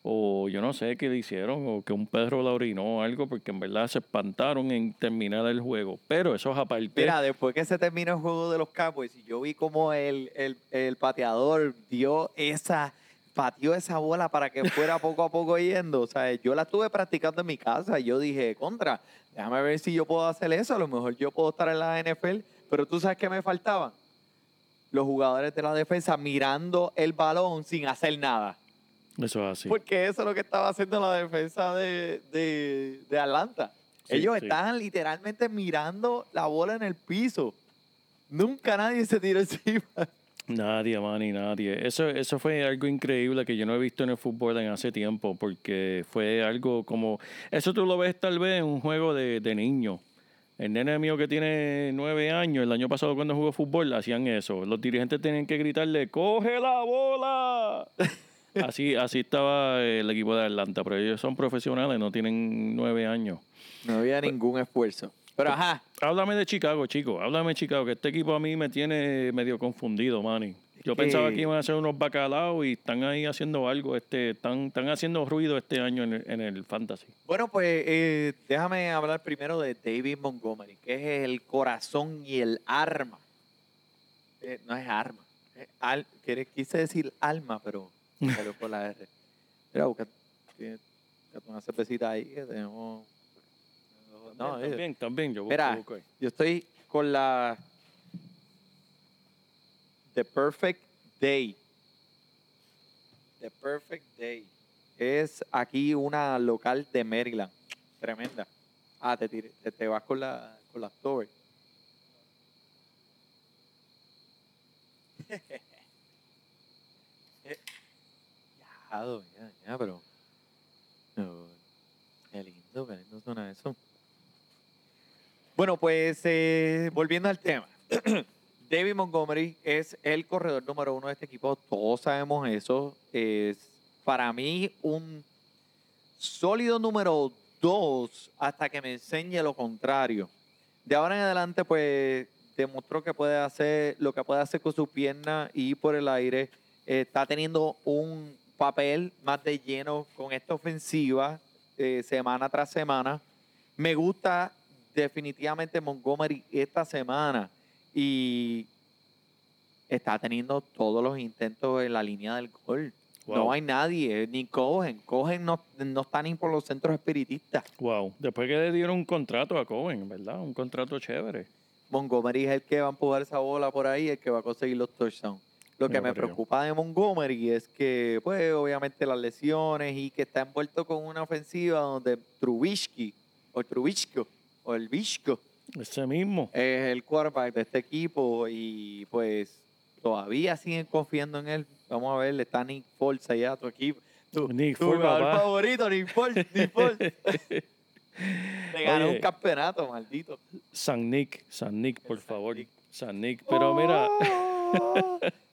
o yo no sé qué le hicieron, o que un perro la orinó o algo, porque en verdad se espantaron en terminar el juego. Pero eso es aparte. Mira, después que se terminó el juego de los Cowboys y yo vi como el, el, el pateador dio esa, pateó esa bola para que fuera [laughs] poco a poco yendo. O sea, yo la estuve practicando en mi casa y yo dije, contra, déjame ver si yo puedo hacer eso. A lo mejor yo puedo estar en la NFL, pero tú sabes que me faltaban. Los jugadores de la defensa mirando el balón sin hacer nada. Eso es así. Porque eso es lo que estaba haciendo la defensa de, de, de Atlanta. Sí, Ellos sí. estaban literalmente mirando la bola en el piso. Nunca nadie se tiró encima. Nadie, Manny, nadie. Eso, eso fue algo increíble que yo no he visto en el fútbol en hace tiempo, porque fue algo como... Eso tú lo ves tal vez en un juego de, de niños. El nene mío que tiene nueve años, el año pasado cuando jugó fútbol, hacían eso. Los dirigentes tenían que gritarle, ¡coge la bola! [laughs] así, así estaba el equipo de Atlanta, pero ellos son profesionales, no tienen nueve años. No había ningún esfuerzo. Pero ajá, Háblame de Chicago, chico. Háblame de Chicago, que este equipo a mí me tiene medio confundido, Manny. Yo pensaba que iban a hacer unos bacalaos y están ahí haciendo algo, este, están, están haciendo ruido este año en el, en el fantasy. bueno, pues eh, déjame hablar primero de David Montgomery, que es el corazón y el arma. Eh, no es arma. al- quise decir alma, pero salió por la R. Mira, busca, tiene- una cervecita ahí que tenemos. No, eh, también, también, yo busco, Mira, busco ahí. yo estoy con la The Perfect Day. The Perfect Day. Es aquí una local de Maryland. Tremenda. Ah, te, tiré- te, te vas con la, con la story. [laughs] Eh, ya, pero. No, qué lindo, qué lindo suena eso. Bueno, pues eh, volviendo al tema. [clears throat] David Montgomery es el corredor número uno de este equipo. Todos sabemos eso. Es para mí un sólido número dos hasta que me enseñe lo contrario. De ahora en adelante, pues demostró que puede hacer lo que puede hacer con su pierna y por el aire. Eh, está teniendo un papel más de lleno con esta ofensiva eh, semana tras semana. Me gusta definitivamente Montgomery esta semana y está teniendo todos los intentos en la línea del gol. No hay nadie, ni Cogen. Cogen no, no está ni por los centros espiritistas. Wow. Después que le dieron un contrato a Cohen, ¿verdad? Un contrato chévere. Montgomery es el que va a empujar esa bola por ahí, el que va a conseguir los touchdowns. Lo que me preocupa de Montgomery es que, pues, obviamente las lesiones y que está envuelto con una ofensiva donde Trubisky, o Trubisky, o el Vishko, Ese mismo. es el quarterback de este equipo y, pues, todavía siguen confiando en él. Vamos a ver, le está Nick Foles allá a tu equipo. Tu, Nick tu favorito, Nick Foles, Nick Foles. [laughs] Le ganó Oye. un campeonato, maldito. San Nick, San Nick, por favor. San Nick. Pero mira, Oh. [laughs]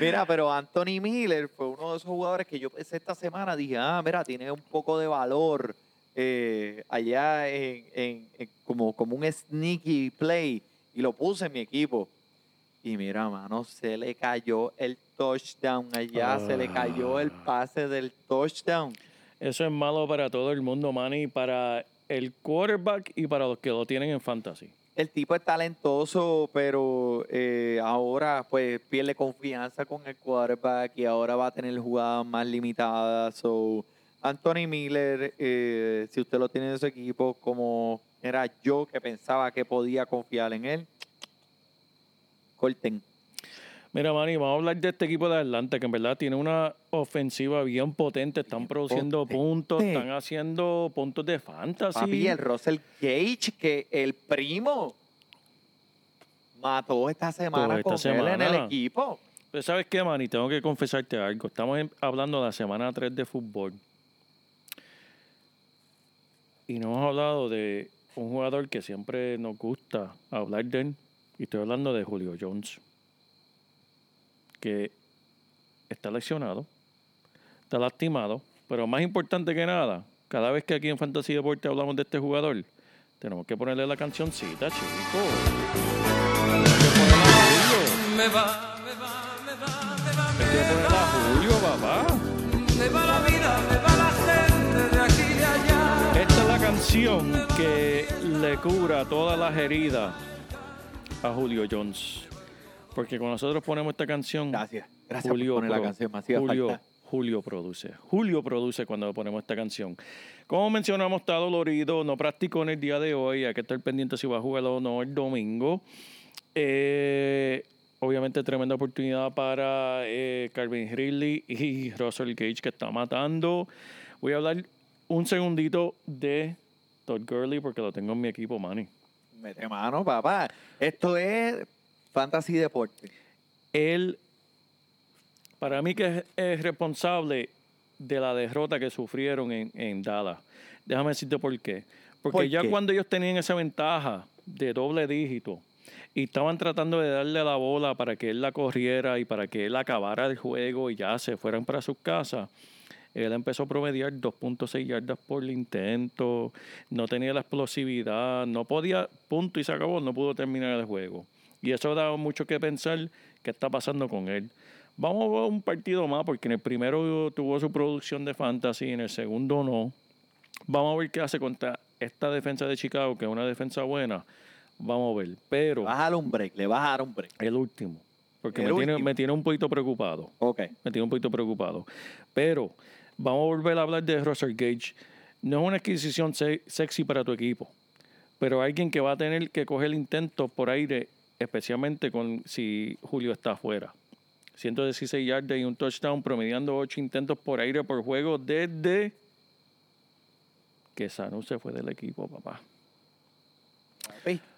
Mira, pero Anthony Miller fue uno de esos jugadores que yo pensé esta semana. Dije, ah, mira, tiene un poco de valor eh, allá en, en- en- como, como un sneaky play. Y lo puse en mi equipo. Y mira, mano, se le cayó el touchdown allá. Se le cayó el pase del touchdown. eso es malo para todo el mundo, Manny, para el quarterback y para los que lo tienen en fantasy. El tipo es talentoso, pero eh, ahora pues pierde confianza con el quarterback y ahora va a tener jugadas más limitadas. So, Anthony Miller, eh, si usted lo tiene en su equipo, como era yo que pensaba que podía confiar en él, corten. Mira, Manny, vamos a hablar de este equipo de Atlanta, que en verdad tiene una ofensiva bien potente. Están Bien produciendo potente. puntos, están haciendo puntos de fantasy. Papi, el Russell Gage, que el primo mató esta semana esta con él en el equipo. Pero ¿Sabes qué, Manny? Tengo que confesarte algo. Estamos hablando de la semana 3 de fútbol. Y no hemos hablado de un jugador que siempre nos gusta hablar de él. Y estoy hablando de Julio Jones. Que está lesionado, está lastimado. Pero más importante que nada, cada vez que aquí en Fantasy Deporte hablamos de este jugador, tenemos que ponerle la cancioncita, chico. Tenemos que ponerle a Julio. Me va, me va, me va, me va, Hay que ponerle a Julio, papá. me va la vida, me va la gente de aquí y de allá. Esta es la canción que le cura todas las heridas a Julio Jones. Porque cuando nosotros ponemos esta canción, Gracias. Gracias Julio, por poner la canción. Me Julio, falta. Julio produce. Julio produce cuando ponemos esta canción. Como mencionamos, está dolorido, no practicó en el día de hoy. Hay que estar pendiente si va a jugar o no el domingo. Eh, obviamente, tremenda oportunidad para eh, Calvin Ridley y [laughs] Russell Gage, que está matando. Voy a hablar un segundito de Todd Gurley, porque lo tengo en mi equipo, Manny. Mete mano, papá. Esto es fantasy deporte. él, para mí que es, es responsable de la derrota que sufrieron en, en Dallas. Déjame decirte por qué. Porque ¿Por ya qué? cuando ellos tenían esa ventaja de doble dígito y estaban tratando de darle la bola para que él la corriera y para que él acabara el juego y ya se fueran para sus casas, él empezó a promediar 2.6 yardas por intento, no tenía la explosividad, no podía, punto y se acabó, no pudo terminar el juego. Y eso da mucho que pensar qué está pasando con él. Vamos a ver un partido más, porque en el primero tuvo su producción de fantasy, en el segundo no. Vamos a ver qué hace contra esta defensa de Chicago, que es una defensa buena. Vamos a ver. Pero Bájale un break, le vas a dar un break. el último, porque El me tiene, me tiene un poquito preocupado Ok. me tiene un poquito preocupado. Pero vamos a volver a hablar de Russell Gage. No es una adquisición se- sexy para tu equipo, pero alguien que va a tener que coger intentos por aire, especialmente con si Julio está afuera. 116 yardas y un touchdown, promediando 8 intentos por aire por juego desde que Sanu se fue del equipo, papá.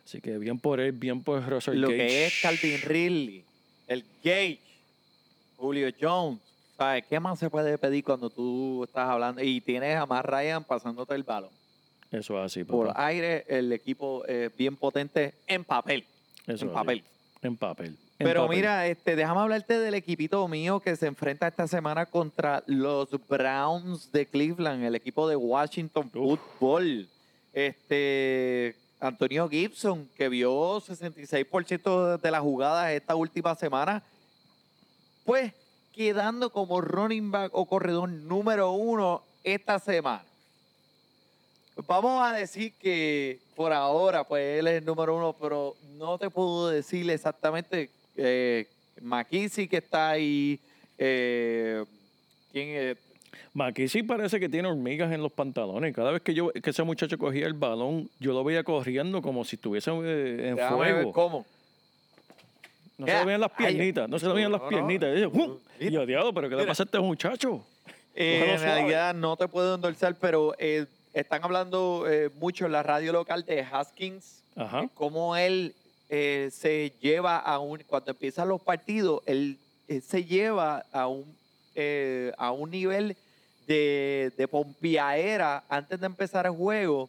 Así que bien por él, bien por Russell Lo Gage. que es Calvin Ridley, el Gage, Julio Jones. ¿Sabes qué más se puede pedir cuando tú estás hablando y tienes a Matt Ryan pasándote el balón? Eso es así, Por papá. aire, el equipo es bien potente en papel. Eso en es papel. En papel. en Pero papel. mira, este, déjame hablarte del equipito mío que se enfrenta esta semana contra los Browns de Cleveland, el equipo de Washington Uf. Football. Este, Antonio Gibson, que vio 66% de las jugadas esta última semana, pues quedando como running back o corredor número uno esta semana. Vamos a decir que por ahora, pues él es el número uno, pero no te puedo decir exactamente. Eh, McKissick que está ahí. Eh, ¿Quién es? McKissick parece que tiene hormigas en los pantalones. Cada vez que yo que ese muchacho cogía el balón, yo lo veía corriendo como si estuviese eh, en Déjame ver fuego. cómo. No se le veían las ay, piernitas, no se le veían las no, no, piernitas. Y yo, ¡uh! Y yo, diablo, pero ¿qué le pasa a este muchacho? Eh, en realidad no te puedo endulzar, pero eh, están hablando eh, mucho en la radio local de Haskins, Ajá. eh, cómo él eh, se lleva a un, cuando empiezan los partidos, él, eh, se lleva a un, eh, a un nivel de, de pompiaera antes de empezar el juego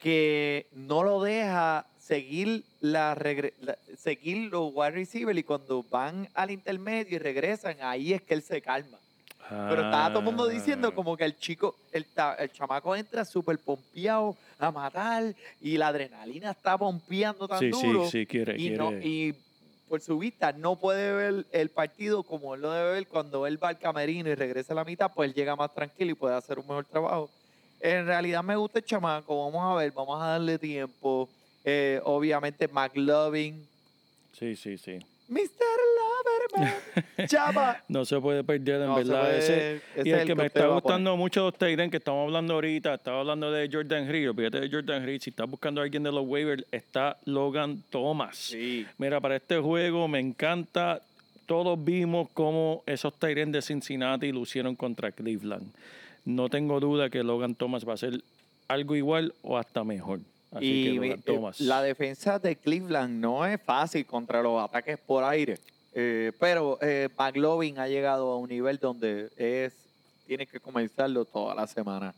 que no lo deja seguir la, la- seguir los wide receivers y cuando van al intermedio y regresan, ahí es que él se calma. Pero estaba todo el mundo diciendo Ah. como que el chico, el, el chamaco entra súper pompeado a matar y la adrenalina está pompeando tan Sí, sí, duro. sí, quiere, y, no, quiere. y por su vista no puede ver el partido como él lo debe ver cuando él va al camerino y regresa a la mitad, pues él llega más tranquilo y puede hacer un mejor trabajo. En realidad me gusta el chamaco, vamos a ver, vamos a darle tiempo. Eh, obviamente McLovin, Sí, sí, sí. Mr. Loverman, [laughs] chapa. No se puede perder, en No, verdad. ese, ese y es el el que me está gustando mucho de los Tyrants que estamos hablando ahorita, estaba hablando de Jordan Reed, olvídate de Jordan Reed, si estás buscando a alguien de los waivers, está Logan Thomas. Sí. Mira, para este juego me encanta, todos vimos cómo esos Tyrants de Cincinnati lucieron contra Cleveland. No tengo duda que Logan Thomas va a ser algo igual o hasta mejor. Así y que Logan eh, Thomas. la defensa de Cleveland no es fácil contra los ataques por aire. Eh, pero eh, McLovin ha llegado a un nivel donde es tiene que comenzarlo toda la semana.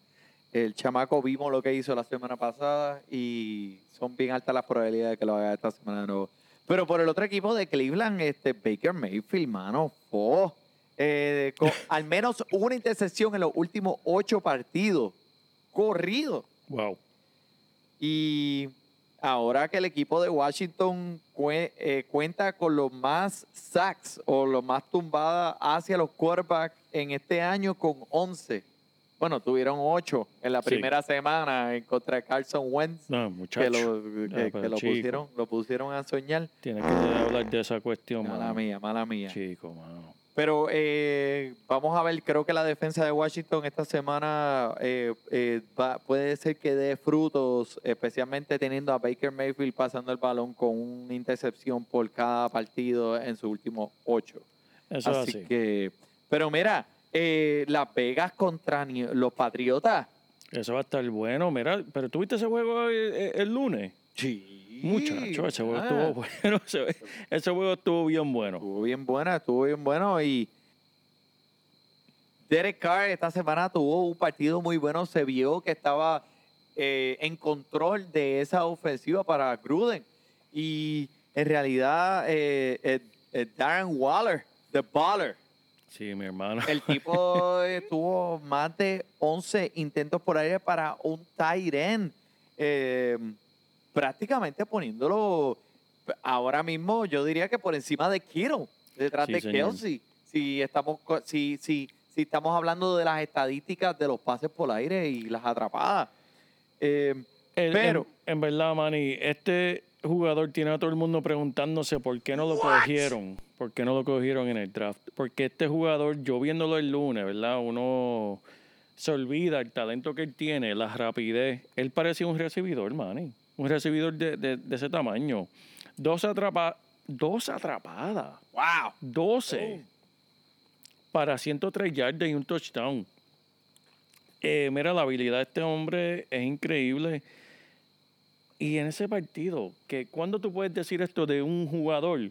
El chamaco vimos lo que hizo la semana pasada y son bien altas las probabilidades de que lo haga esta semana de nuevo. Pero por el otro equipo de Cleveland, este Baker Mayfield, mano, oh, eh, con [laughs] al menos una intercepción en los últimos ocho partidos corridos. Wow. Y ahora que el equipo de Washington eh, cuenta con los más sacks o los más tumbadas hacia los quarterbacks en este año con 11. Bueno, tuvieron 8 en la Sí. primera semana en contra de Carson Wentz. No, Que, muchacho. lo, que- que lo pusieron, lo pusieron a soñar. Tienes que hablar de esa cuestión, Mala mano. mía, mala mía. Chico, mano. Pero eh, vamos a ver, creo que la defensa de Washington esta semana eh, eh, va- puede ser que dé frutos, especialmente teniendo a Baker Mayfield pasando el balón con una intercepción por cada partido en sus últimos ocho. Eso es así así. que, pero mira, eh, Las Vegas contra los Patriotas. Eso va a estar bueno. Mira, pero ¿tuviste ese juego el- el lunes? Sí. Muchacho, ese juego ah, estuvo bueno. [laughs] Ese, ese juego estuvo bien bueno. Estuvo bien buena, estuvo bien bueno y Derek Carr esta semana tuvo un partido muy bueno, se vio que estaba eh, en control de esa ofensiva para Gruden y en realidad eh, eh, eh, Darren Waller, the baller, Sí, mi hermano. el tipo [laughs] tuvo más de 11 intentos por aire para un tight end, prácticamente poniéndolo ahora mismo, yo diría que por encima de Kittle, detrás Sí, de señor. Kelsey. Si estamos, si, si, si estamos hablando de las estadísticas de los pases por aire y las atrapadas. Eh, El- pero- en, en verdad, Manny, este jugador tiene a todo el mundo preguntándose por qué no lo cogieron. ¿Por qué no lo cogieron en el draft? Porque este jugador, yo viéndolo el lunes, ¿verdad? Uno se olvida el talento que él tiene, la rapidez. Él parecía un recibidor, Manny. Un recibidor de, de- de ese tamaño. Dos, atrapa, dos atrapadas. ¡Wow! 12 para 103 yardas y un touchdown. Eh, mira, la habilidad de este hombre es increíble. Y en ese partido, que cuando tú puedes decir esto de un jugador,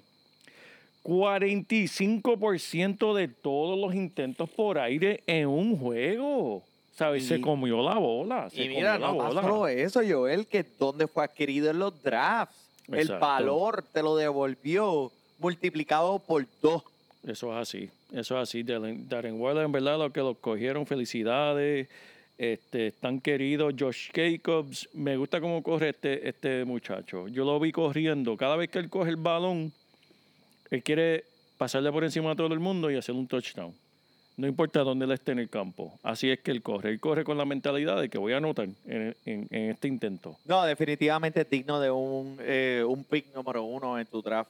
45% de todos los intentos por aire en un juego. ¿Sabes? Se comió la bola. Se Y mira, no bola. solo eso, Joel, que donde fue adquirido en los drafts. El valor te lo devolvió multiplicado por dos. Eso es así, eso es así. Darren Waller, en verdad, lo que lo cogieron, felicidades. Este, tan querido Josh Jacobs. Me gusta cómo corre este, este muchacho. Yo lo vi corriendo. Cada vez que él coge el balón, él quiere pasarle por encima a todo el mundo y hacer un touchdown. No importa dónde él esté en el campo. Así es que él corre. Él corre con la mentalidad de que voy a anotar en, en- en este intento. No, definitivamente es digno de un, eh, un pick número uno en tu draft.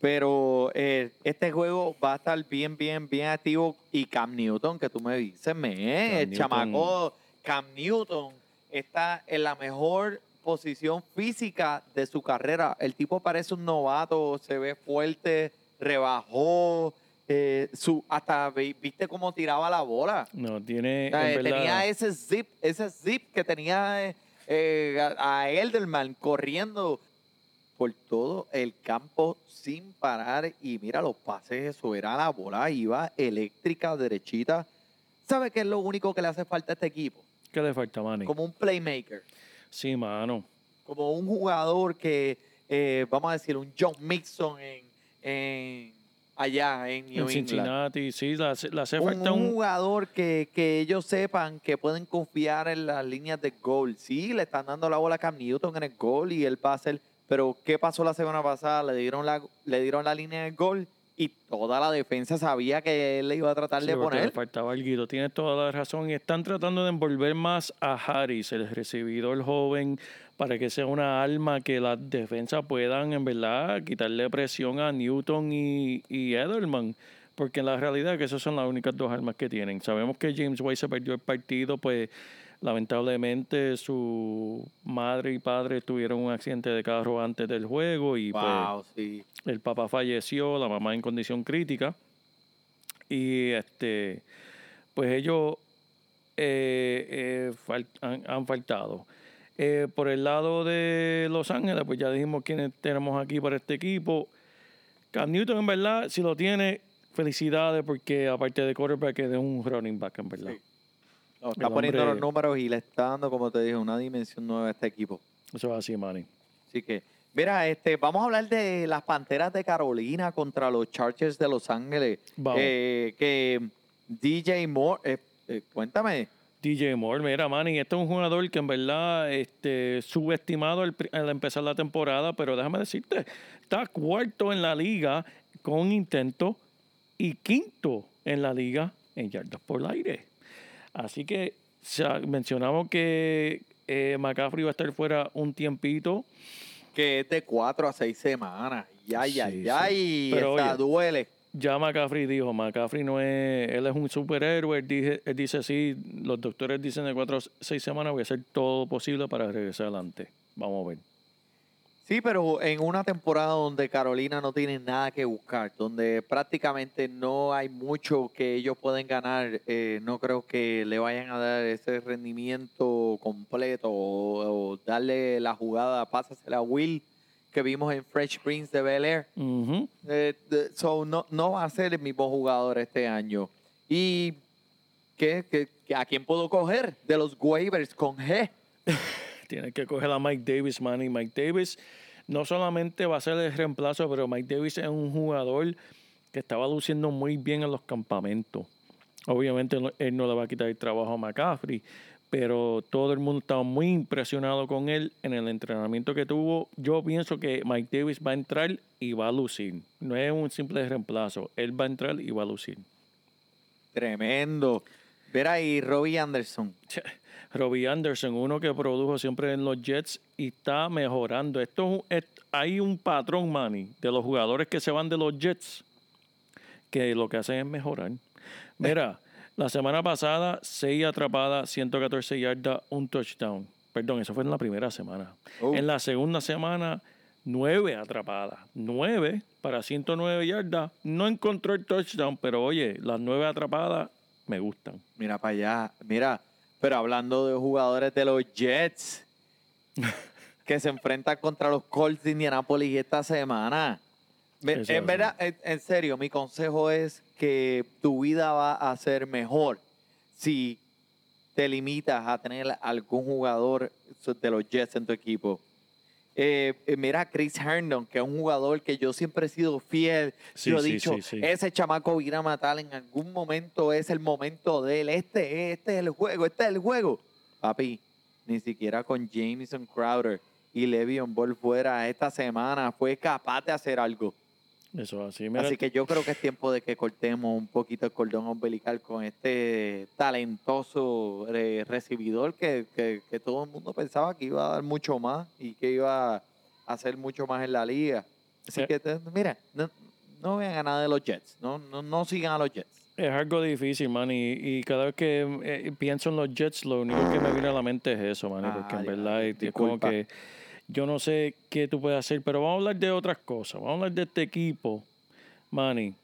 Pero eh, este juego va a estar bien, bien, bien activo. Y Cam Newton, que tú me dices, me, Cam el Newton. chamaco Cam Newton está en la mejor posición física de su carrera. El tipo parece un novato, se ve fuerte, rebajó. Eh, su, hasta vi- viste cómo tiraba la bola. No, tiene. O sea, en eh, verdad- tenía ese zip, ese zip que tenía eh, eh, a, a Elderman corriendo por todo el campo sin parar. Y mira los pases, eso era la bola, iba eléctrica, derechita. ¿Sabe qué es lo único que le hace falta a este equipo? ¿Qué le falta, Manny? Como un playmaker, Sí, mano. como un jugador que, eh, vamos a decir, un John Mixon en, en- allá en New En England. Cincinnati, sí, hace, le hace un, falta un un. jugador que, que ellos sepan que pueden confiar en las líneas de gol. Sí, le están dando la bola a Cam Newton en el gol y él va a hacer. Pero ¿qué pasó la semana pasada? Le dieron la, le dieron la línea de gol y toda la defensa sabía que él le iba a tratar Sí, de porque le poner. faltaba algo. Tienes toda la razón. Y están tratando de envolver más a Harris, el recibidor joven, para que sea una alma que las defensas puedan, en verdad, quitarle presión a Newton y, y Edelman. Porque en la realidad que esas son las únicas dos armas que tienen. Sabemos que James White se perdió el partido, pues lamentablemente su madre y padre tuvieron un accidente de carro antes del juego y pues Wow, sí. El papá falleció, la mamá en condición crítica. Y este, pues ellos eh, eh, fal- han, han faltado. Eh, por el lado de Los Ángeles, pues ya dijimos quiénes tenemos aquí para este equipo. Cam Newton, en verdad, si lo tiene, felicidades, porque aparte de quarterback, es de un running back, en verdad. Sí. No, está poniendo los números y le está dando, como te dije, una dimensión nueva a este equipo. Eso es así, Manny. Así que, mira, este, vamos a hablar de las Panteras de Carolina contra los Chargers de Los Ángeles. Vamos. Eh, que DJ Moore, eh, eh, cuéntame. DJ Moore, mira, Manny, este es un jugador que en verdad este, subestimado al, empezar la temporada, pero déjame decirte, está cuarto en la liga con intento y quinto en la liga en yardas por aire. Así que sa- mencionamos que eh, McCaffrey va a estar fuera un tiempito. Que es de cuatro a seis semanas. Ya, ya, Sí, ya, sí. y Pero, esa oye, duele. Ya McCaffrey dijo, McCaffrey no es, él es un superhéroe, él, dije- él dice sí, los doctores dicen de cuatro a seis semanas voy a hacer todo posible para regresar adelante. Vamos a ver. Sí, pero en una temporada donde Carolina no tiene nada que buscar, donde prácticamente no hay mucho que ellos pueden ganar, eh, no creo que le vayan a dar ese rendimiento completo o, o darle la jugada, pásasela a Will que vimos en Fresh Prince de Bel Air. Ujú. Eh, de- so, no, no va a ser el mismo jugador este año. ¿Y qué- a quién puedo coger? De los waivers con G. [laughs] Tiene que coger a Mike Davis, man. Y Mike Davis no solamente va a ser el reemplazo, pero Mike Davis es un jugador que estaba luciendo muy bien en los campamentos. Obviamente él no le va a quitar el trabajo a McCaffrey, pero todo el mundo estaba muy impresionado con él en el entrenamiento que tuvo. Yo pienso que Mike Davis va a entrar y va a lucir. No es un simple reemplazo. Él va a entrar y va a lucir. Tremendo. Ver ahí Robbie Anderson. Robbie Anderson, uno que produjo siempre en los Jets y está mejorando. Esto es hay un patrón, Manny, de los jugadores que se van de los Jets que lo que hacen es mejorar. Mira, [laughs] la semana pasada, 6 atrapadas, 114 yardas, un touchdown. Perdón, eso fue en la primera semana. Oh. En la segunda semana, 9 atrapadas. 9 para 109 yardas. No encontró el touchdown, pero oye, las 9 atrapadas me gustan. Mira para allá. Mira, pero hablando de jugadores de los Jets [laughs] que se enfrentan contra los Colts de Indianapolis esta semana. Eso en verdad, en, en serio, mi consejo es que tu vida va a ser mejor si te limitas a tener algún jugador de los Jets en tu equipo. Eh, eh, mira, Chris Herndon, que es un jugador que yo siempre he sido fiel. Sí, yo he sí, dicho, sí, ese chamaco viene a matar en algún momento, es el momento de él. Este, este es el juego, este es el juego. Papi, ni siquiera con Jameson Crowder y Le'Veon Ball fuera esta semana fue capaz de hacer algo. Eso así, mira. Así que yo creo que es tiempo de que cortemos un poquito el cordón umbilical con este talentoso eh, recibidor que, que- que todo el mundo pensaba que iba a dar mucho más y que iba a hacer mucho más en la liga. Así Eh. que, mira, no, no vean a nada de los Jets. No, no, no sigan a los Jets. Es algo difícil, man, y, y cada vez que eh, pienso en los Jets, lo único que me viene a la mente es eso, man, Ah, porque en verdad es, como que yo no sé qué tú puedes hacer, pero vamos a hablar de otras cosas. Vamos a hablar de este equipo, Manny,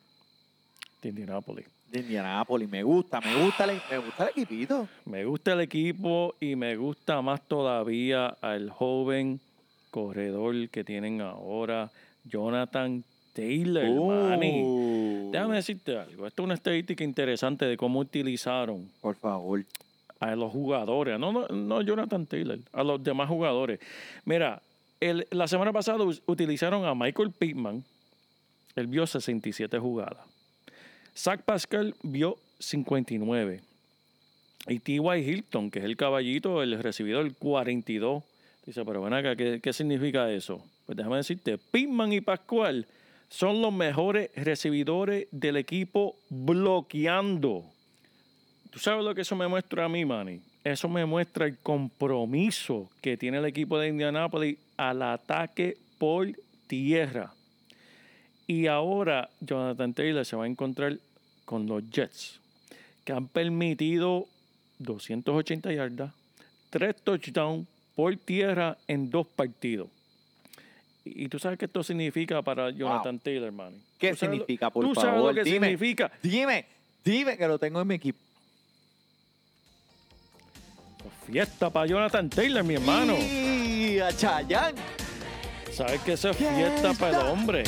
de Indianapolis. De Indianapolis. Me gusta, me gusta, el, me gusta el equipito. Me gusta el equipo y me gusta más todavía al joven corredor que tienen ahora, Jonathan Taylor, Manny. Uh, Déjame decirte algo. Esto es una estadística interesante de cómo utilizaron Por favor. A los jugadores, no, no, no Jonathan Taylor, a los demás jugadores. Mira, la semana pasada utilizaron a Michael Pittman, él vio 67 jugadas. Zach Pascal vio 59. Y T.Y. Hilton, que es el caballito, el recibidor, 42. Dice, pero ven acá, ¿qué, qué significa eso? Pues déjame decirte, Pittman y Pascual son los mejores recibidores del equipo bloqueando. ¿Tú sabes lo que eso me muestra a mí, Manny? Eso me muestra el compromiso que tiene el equipo de Indianapolis al ataque por tierra. Y ahora Jonathan Taylor se va a encontrar con los Jets, que han permitido 280 yardas, tres touchdowns por tierra en dos partidos. Y tú sabes qué esto significa para Jonathan Taylor, Manny. ¿Qué ¿Tú sabes lo- significa, por ¿Tú favor? sabes lo que Dime. significa? Dime, dime que lo tengo en mi equipo. Fiesta para Jonathan Taylor, mi hermano. Y a Chayanne. ¿Sabes que eso es fiesta para el hombre?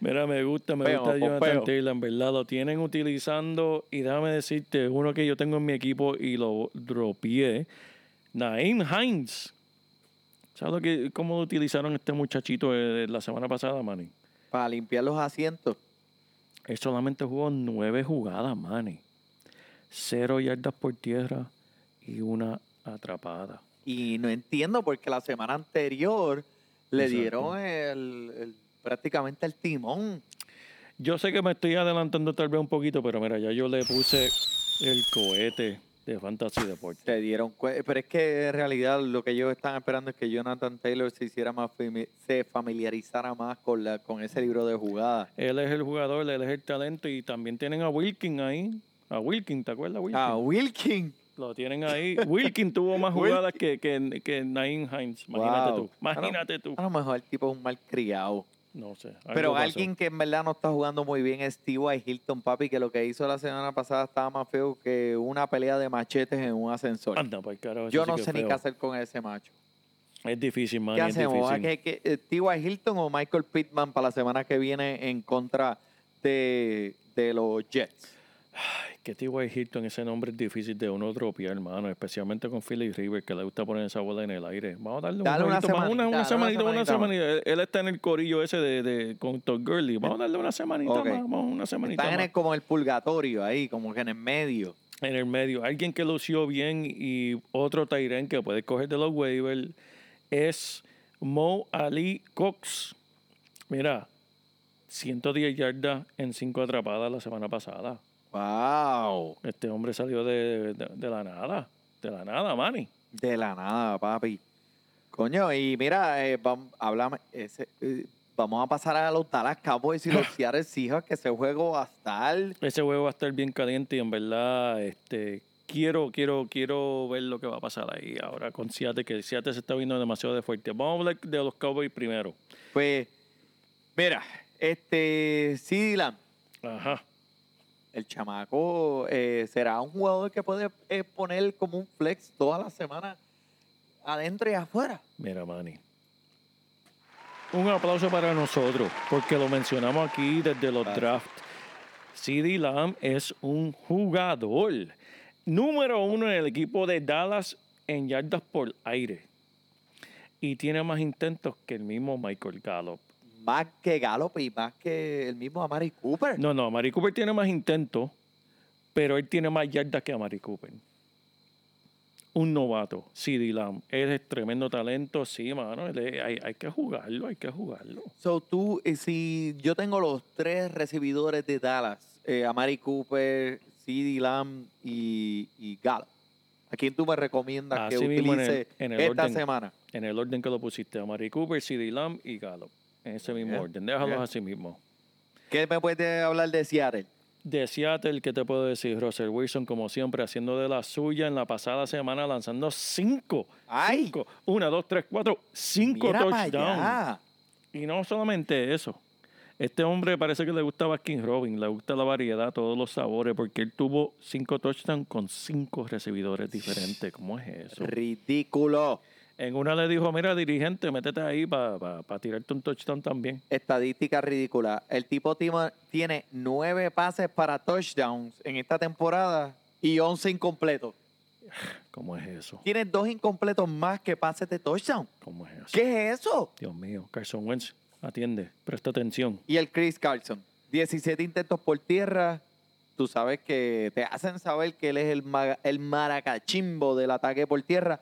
Mira, me gusta, me Peo, gusta con Jonathan peo. Taylor, en verdad. Lo tienen utilizando, y déjame decirte, uno que yo tengo en mi equipo y lo dropié, Naim Hines. ¿Sabes lo que, cómo utilizaron este muchachito eh, la semana pasada, Manny? Para limpiar los asientos. Él solamente jugó nueve jugadas, Manny. Cero yardas por tierra y una atrapada. Y no entiendo porque la semana anterior le Exacto. dieron el, el- prácticamente el timón. Yo sé que me estoy adelantando tal vez un poquito, pero mira, ya yo le puse el cohete de Fantasy Deportes. Se dieron cue- Pero es que en realidad lo que ellos están esperando es que Jonathan Taylor se hiciera más se familiarizara más con la con ese libro de jugadas. Él es el jugador, él es el talento y también tienen a Wilkin ahí. A Wilkin, ¿te acuerdas, Wilkin? Ah, Wilkin. Lo tienen ahí. Wilkin tuvo más [laughs] jugadas que, que, que Naim Hines. Imagínate Wow. tú. Imagínate tú. A lo mejor el tipo es un mal criado. No sé. Pero pasó. alguien que en verdad no está jugando muy bien es T.Y. Hilton, papi, que lo que hizo la semana pasada estaba más feo que una pelea de machetes en un ascensor. Anda, pues carajo. Yo no sé ni qué hacer con ese macho. Es difícil, man. ¿Qué hacemos? difícil. ¿A qué- qué- eh, ¿T.Y. Hilton o Michael Pittman para la semana que viene en contra de, de los Jets? Ay, que T.Y. Hilton, ese nombre es difícil de uno dropear, hermano. Especialmente con Philly River, que le gusta poner esa bola en el aire. Vamos a darle un una más, una, una semanita, una semanita, una semanita semanita. Él, él está en el corillo ese de, de con Todd Gurley. Vamos a darle una semanita Ok. más. Vamos, una semanita Están en más. el- como el purgatorio ahí, como que en el medio. en el medio. Alguien que lució bien y otro Tyren que puede coger de los waivers es Mo Ali Cox. Mira, 110 yardas en 5 atrapadas la semana pasada. ¡Wow! Este hombre salió de, de- de la nada. De la nada, Manny. De la nada, papi. Coño, y mira, eh, vam- háblame, ese, eh, vamos a pasar a los Dallas Cowboys y los [laughs] Seattle Seahawks, que ese juego va a estar... Ese juego va a estar bien caliente y en verdad este, quiero, quiero, quiero ver lo que va a pasar ahí ahora con Seattle, que Seattle se está viendo demasiado de fuerte. Vamos a hablar de los Cowboys primero. Pues, mira, este, Lamb, Ajá. El chamaco, eh, será un jugador que puede eh, poner como un flex toda la semana adentro y afuera. Mira, Manny. Un aplauso para nosotros, porque lo mencionamos aquí desde los Gracias. drafts. CD Lamb es un jugador número uno en el equipo de Dallas en yardas por aire. Y tiene más intentos que el mismo Michael Gallup. Más que Gallup y más que el mismo Amari Cooper. No, no, Amari Cooper tiene más intentos, pero él tiene más yardas que Amari Cooper. Un novato, CD Lamb. Él es tremendo talento, sí, mano. él es- hay, hay que jugarlo, hay que jugarlo. So, tú, eh, si yo tengo los tres recibidores de Dallas, eh, Amari Cooper, CeeDee Lamb y, y Gallup, ¿a quién tú me recomiendas que en el- utilice en el esta orden. semana? En el orden que lo pusiste, Amari Cooper, CD Lamb y Gallup. En ese mismo orden. Déjalos bien. así mismo. ¿Qué me puedes hablar de Seattle? De Seattle, ¿qué te puedo decir? Russell Wilson, como siempre, haciendo de la suya en la pasada semana, lanzando cinco. ¡Ay! Cinco. Una, dos, tres, cuatro. Cinco Mira touchdowns. Y no solamente eso. Este hombre parece que le gusta Baskin Robin, le gusta la variedad, todos los sabores, porque él tuvo cinco touchdowns con cinco recibidores diferentes. ¿Cómo es eso? Ridículo. En una le dijo, mira, dirigente, métete ahí para tirarte un touchdown también. Estadística ridícula. El tipo tiene nueve pases para touchdowns en esta temporada y once incompletos. [sighs] ¿Cómo es eso? Tiene dos incompletos más que pases de touchdown. ¿Cómo es eso? ¿Qué es eso? Dios mío, Carson Wentz, atiende, presta atención. Y el Chris Carlson. 17 intentos por tierra. Tú sabes que te hacen saber que él es el, el maracachimbo del ataque por tierra.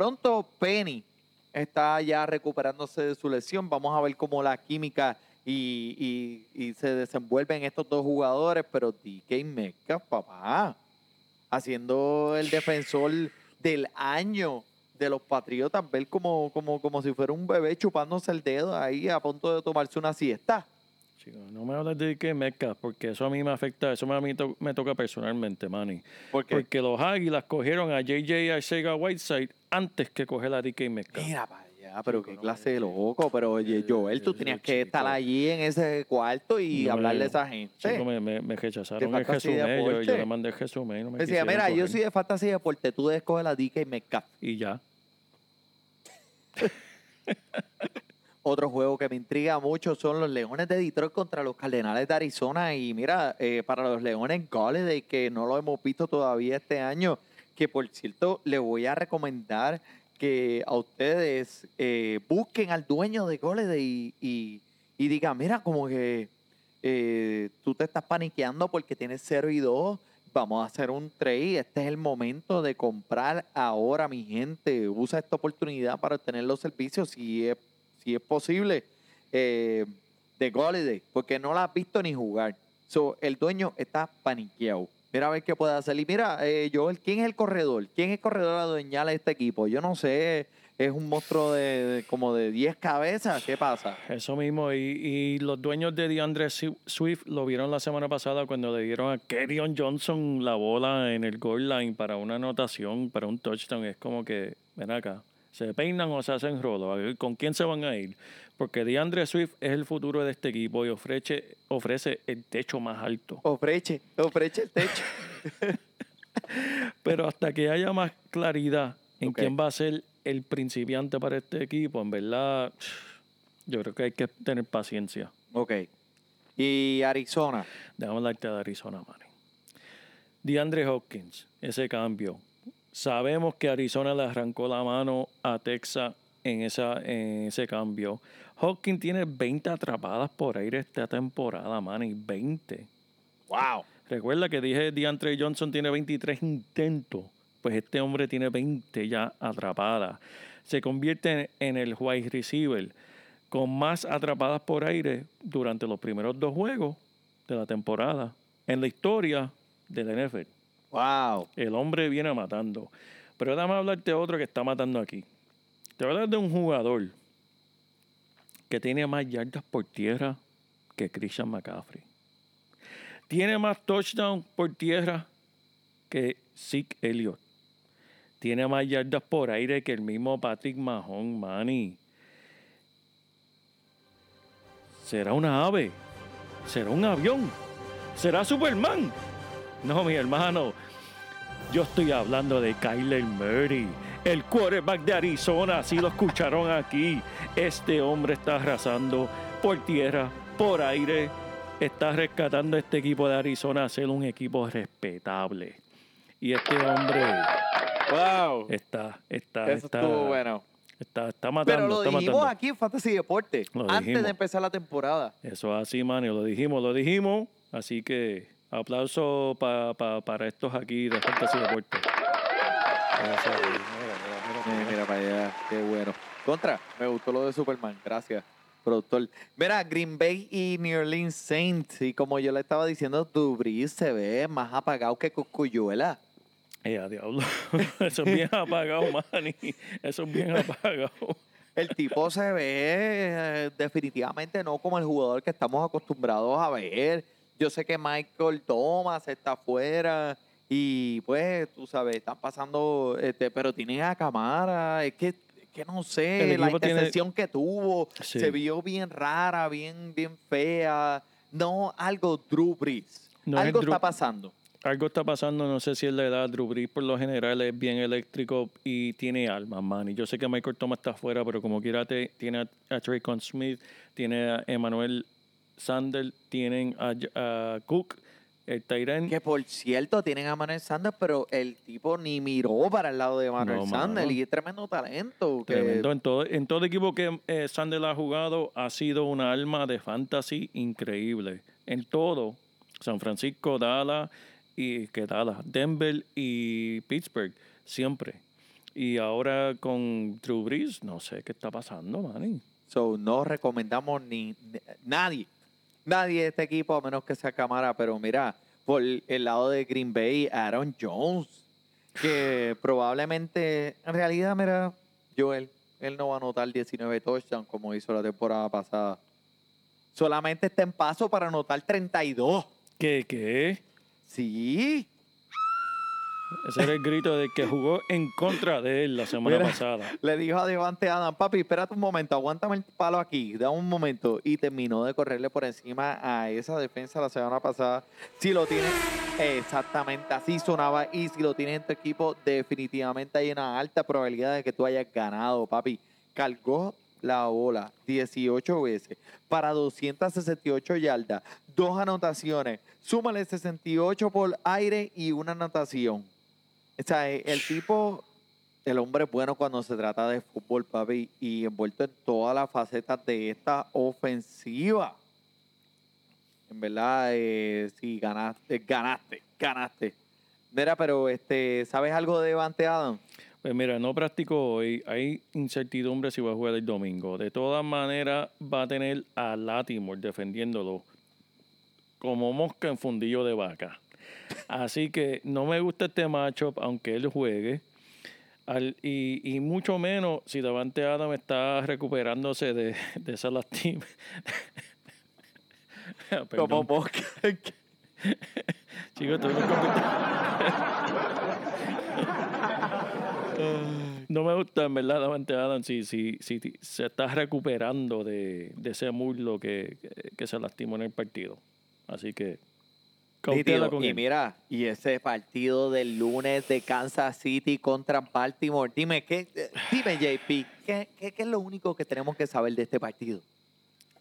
Pronto Penny está ya recuperándose de su lesión. Vamos a ver cómo la química y, y- y se desenvuelven estos dos jugadores. Pero DK Metcalf, papá, haciendo el defensor del año de los Patriotas, ver como, como, como si fuera un bebé chupándose el dedo ahí a punto de tomarse una siesta. Chicos, no me hables de que Metcalf, porque eso a mí me afecta, eso a mí to- me toca personalmente, Manny. ¿Por qué? Porque los Águilas cogieron a JJ Arcega Whiteside antes que coger a DK Metcalf. Mira para allá, pero qué clase de loco. Pero oye, Joel, tú Ese tenías que chico. estar allí en ese cuarto y No, hablarle a esa gente. Chico, me, me, me rechazaron el Jesumé, yo, yo le mandé el Jesumé y no me Decía, mira, yo soy de fantasy deporte, tú debes coger la DK y Metcalf. Y ya. [laughs] Otro juego que me intriga mucho son los Leones de Detroit contra los Cardenales de Arizona. Y mira, eh, para los Leones Golladay, que no lo hemos visto todavía este año, que por cierto, le voy a recomendar que a ustedes eh, busquen al dueño de Golladay y, y, y digan, mira, como que eh, tú te estás paniqueando porque tienes 0 y 2. Vamos a hacer un trade. Este es el momento de comprar ahora, mi gente. Usa esta oportunidad para obtener los servicios si es, si es posible eh, de porque no la has visto ni jugar. So, el dueño está paniqueado. Mira a ver qué puede hacer. Y mira, eh, Joel, ¿quién es el corredor? ¿Quién es el corredor adueñal de este equipo? Yo no sé. Es un monstruo de, como de 10 cabezas. ¿Qué pasa? Eso mismo, y, y los dueños de DeAndre Swi- Swift lo vieron la semana pasada cuando le dieron a Kerryon Johnson la bola en el goal line para una anotación, para un touchdown. Es como que, ven acá, ¿se peinan o se hacen rolo? ¿Con quién se van a ir? Porque DeAndre Swift es el futuro de este equipo y ofrece, ofrece el techo más alto. Ofreche, ofreche el techo. [laughs] Pero hasta que haya más claridad en quién va a ser el principiante para este equipo, en verdad, yo creo que hay que tener paciencia. ok. Y Arizona. Déjame hablarte de Arizona, Manny. DeAndre Hopkins, ese cambio. Sabemos que Arizona le arrancó la mano a Texas en, esa, en ese cambio. Hopkins tiene 20 atrapadas por aire esta temporada, Manny. 20. Wow. Recuerda que dije DeAndre Johnson tiene 23 intentos. Pues este hombre tiene 20 ya atrapadas. Se convierte en, en el wide receiver con más atrapadas por aire durante los primeros dos juegos de la temporada en la historia del NFL. Wow. El hombre viene matando. Pero déjame hablarte de otro que está matando aquí. Te voy a hablar de un jugador que tiene más yardas por tierra que Christian McCaffrey. Tiene más touchdowns por tierra que Zeke Elliott. Tiene más yardas por aire que el mismo Patrick Mahon, Manny. ¿Será una ave? ¿Será un avión? ¿Será Superman? No, mi hermano. Yo estoy hablando de Kyler Murray, el quarterback de Arizona. Si lo escucharon aquí, este hombre está arrasando por tierra, por aire está rescatando este equipo de Arizona a ser un equipo respetable. Y este hombre ¡Wow! está, está, Eso está, estuvo bueno. está, está matando. Pero lo está dijimos matando. aquí en Fantasy Deporte, Lo antes dijimos. de empezar la temporada. Eso es así, mano. Lo dijimos, lo dijimos. Así que aplauso pa- pa- para estos aquí de Fantasy Deportes. Eso, mira, mira, mira, mira para allá, qué bueno. Contra, me gustó lo de Superman, gracias, productor. Mira, Green Bay y New Orleans Saints, y como yo le estaba diciendo, Dubris se ve más apagado que Cuscuyuela. Eh, a diablo. [laughs] Eso es bien apagado, Manny. Eso es bien apagado. El tipo se ve eh, definitivamente no como el jugador que estamos acostumbrados a ver. Yo sé que Michael Thomas está afuera y pues, tú sabes, están pasando, este, pero tienen a Camara, es que, es que no sé, la tiene- intercepción que tuvo Sí. se vio bien rara, bien, bien fea. No, algo Drew Brees. No es algo Drew- está pasando. Algo está pasando, no sé si es la edad. Drew Brees por lo general es bien eléctrico y tiene alma, man. Y yo sé que Michael Thomas está afuera, pero como quiera te- tiene a, a Traycon Smith, tiene a Emmanuel Sanders, tienen a, a Cook, el Tyren. Que por cierto, tienen a Manuel Sanders, pero el tipo ni miró para el lado de Manuel No, Sanders mano. y es tremendo talento. que- Tremendo. En todo, en todo equipo que eh, Sanders ha jugado ha sido una alma de fantasy increíble. En todo. San Francisco, Dallas y que Dallas, Denver y Pittsburgh, siempre. Y ahora con Drew Brees, no sé qué está pasando, man. So, no recomendamos ni, ni- nadie, nadie de este equipo a menos que sea cámara, pero mira, por el lado de Green Bay, Aaron Jones, que [sighs] probablemente, en realidad, mira, Joel, él no va a anotar 19 touchdowns como hizo la temporada pasada. Solamente está en paso para anotar 32. ¿Qué, qué? Sí, Ese era el grito del que jugó en contra de él la semana Mira. pasada. Le dijo a Devante Adam, papi, espérate un momento, aguántame el palo aquí, da un momento. Y terminó de correrle por encima a esa defensa la semana pasada. Si lo tienes, exactamente así sonaba. Y si lo tienes en tu equipo, definitivamente hay una alta probabilidad de que tú hayas ganado, papi. Cargó la bola 18 veces para 268 yardas, dos anotaciones. Súmale 68 por aire y una anotación. Sea, eh, el tipo el hombre es bueno cuando se trata de fútbol, papi, y envuelto en todas las facetas de esta ofensiva. En verdad, eh, sí, ganaste, ganaste, ganaste. Mira, pero este, ¿sabes algo de Devante Adam? Pues mira, no practicó hoy. Hay incertidumbre si va a jugar el domingo. De todas maneras, va a tener a Latimore defendiéndolo como mosca en fundillo de vaca. Así que no me gusta este matchup, aunque él juegue. Al- y, y mucho menos si Davante Adam está recuperándose de, de esa lastima. Como mosca. Chicos, no me gusta, en verdad, Davante Adams si, si, si se está recuperando de, de ese muslo que, que, que se lastimó en el partido. Así que, Nítido. con Y él. mira, y ese partido del lunes de Kansas City contra Baltimore. Dime, ¿qué, eh, dime JP, ¿qué, qué, qué es lo único que tenemos que saber de este partido?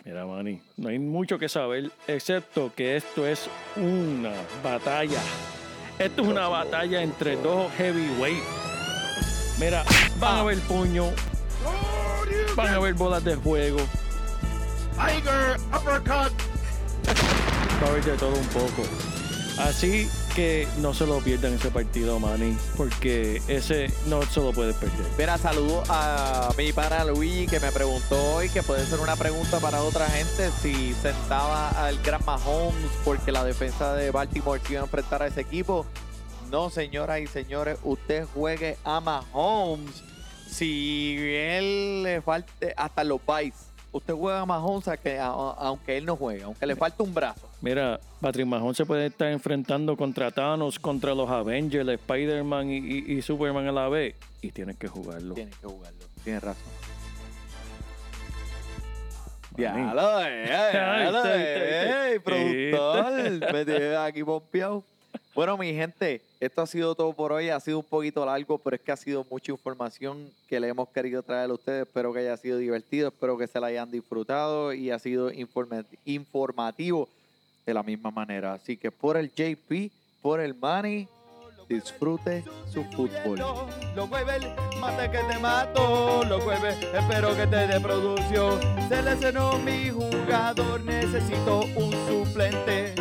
Mira, Manny, no hay mucho que saber, excepto que esto es una batalla. Esto es una batalla entre dos heavyweight. Mira, van a ver puño, van a ver bolas de fuego, Tiger uppercut. Va de todo un poco. Así que no se lo pierdan ese partido, Manny, porque ese no se lo puedes perder. Mira, saludo a mi pana Luigi que me preguntó hoy, que puede ser una pregunta para otra gente, si sentaba al gran Mahomes porque la defensa de Baltimore iba a enfrentar a ese equipo. No, señoras y señores, usted juegue a Mahomes. Si él le falte hasta los bytes, usted juega a Mahomes aunque él no juegue, aunque le falte un brazo. Mira, Patrick Mahon se puede estar enfrentando contra Thanos, contra los Avengers, Spider-Man y, y- y Superman a la vez. Y tienes que jugarlo. Tiene que jugarlo. Tiene razón. Diablo, eh, eh, productor. Me tiene aquí pompeado. Bueno, mi gente, esto ha sido todo por hoy. Ha sido un poquito largo, pero es que ha sido mucha información que le hemos querido traer a ustedes. Espero que haya sido divertido, espero que se la hayan disfrutado y ha sido informa- informativo. De la misma manera. Así que por el JP, por el Manny, disfrute su fútbol. Los jueves, mate que te mato. Los jueves, espero que te dé producción. Se lesionó mi jugador, necesito un suplente.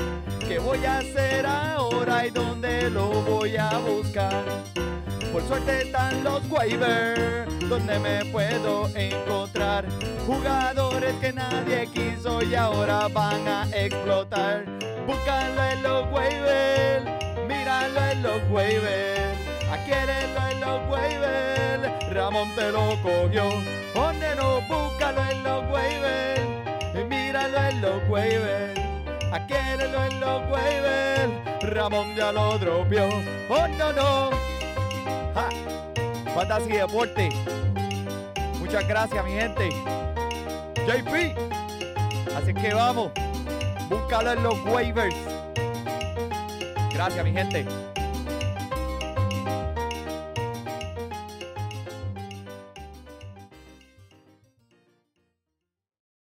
¿Qué voy a hacer ahora y dónde lo voy a buscar? Por suerte están los waivers, donde me puedo encontrar jugadores que nadie quiso y ahora van a explotar. Búscalo en los waivers, míralo en los waivers, adquiérelo en los waivers. Ramón te lo cogió, donde no, búscalo en los waivers, míralo en los waivers. Adquiérelo en los waivers, Ramón ya lo dropió, oh no no. Ja. Fantasy Deporte. Muchas gracias, mi gente. JP. Así que vamos. Búscalo en los waivers. Gracias, mi gente.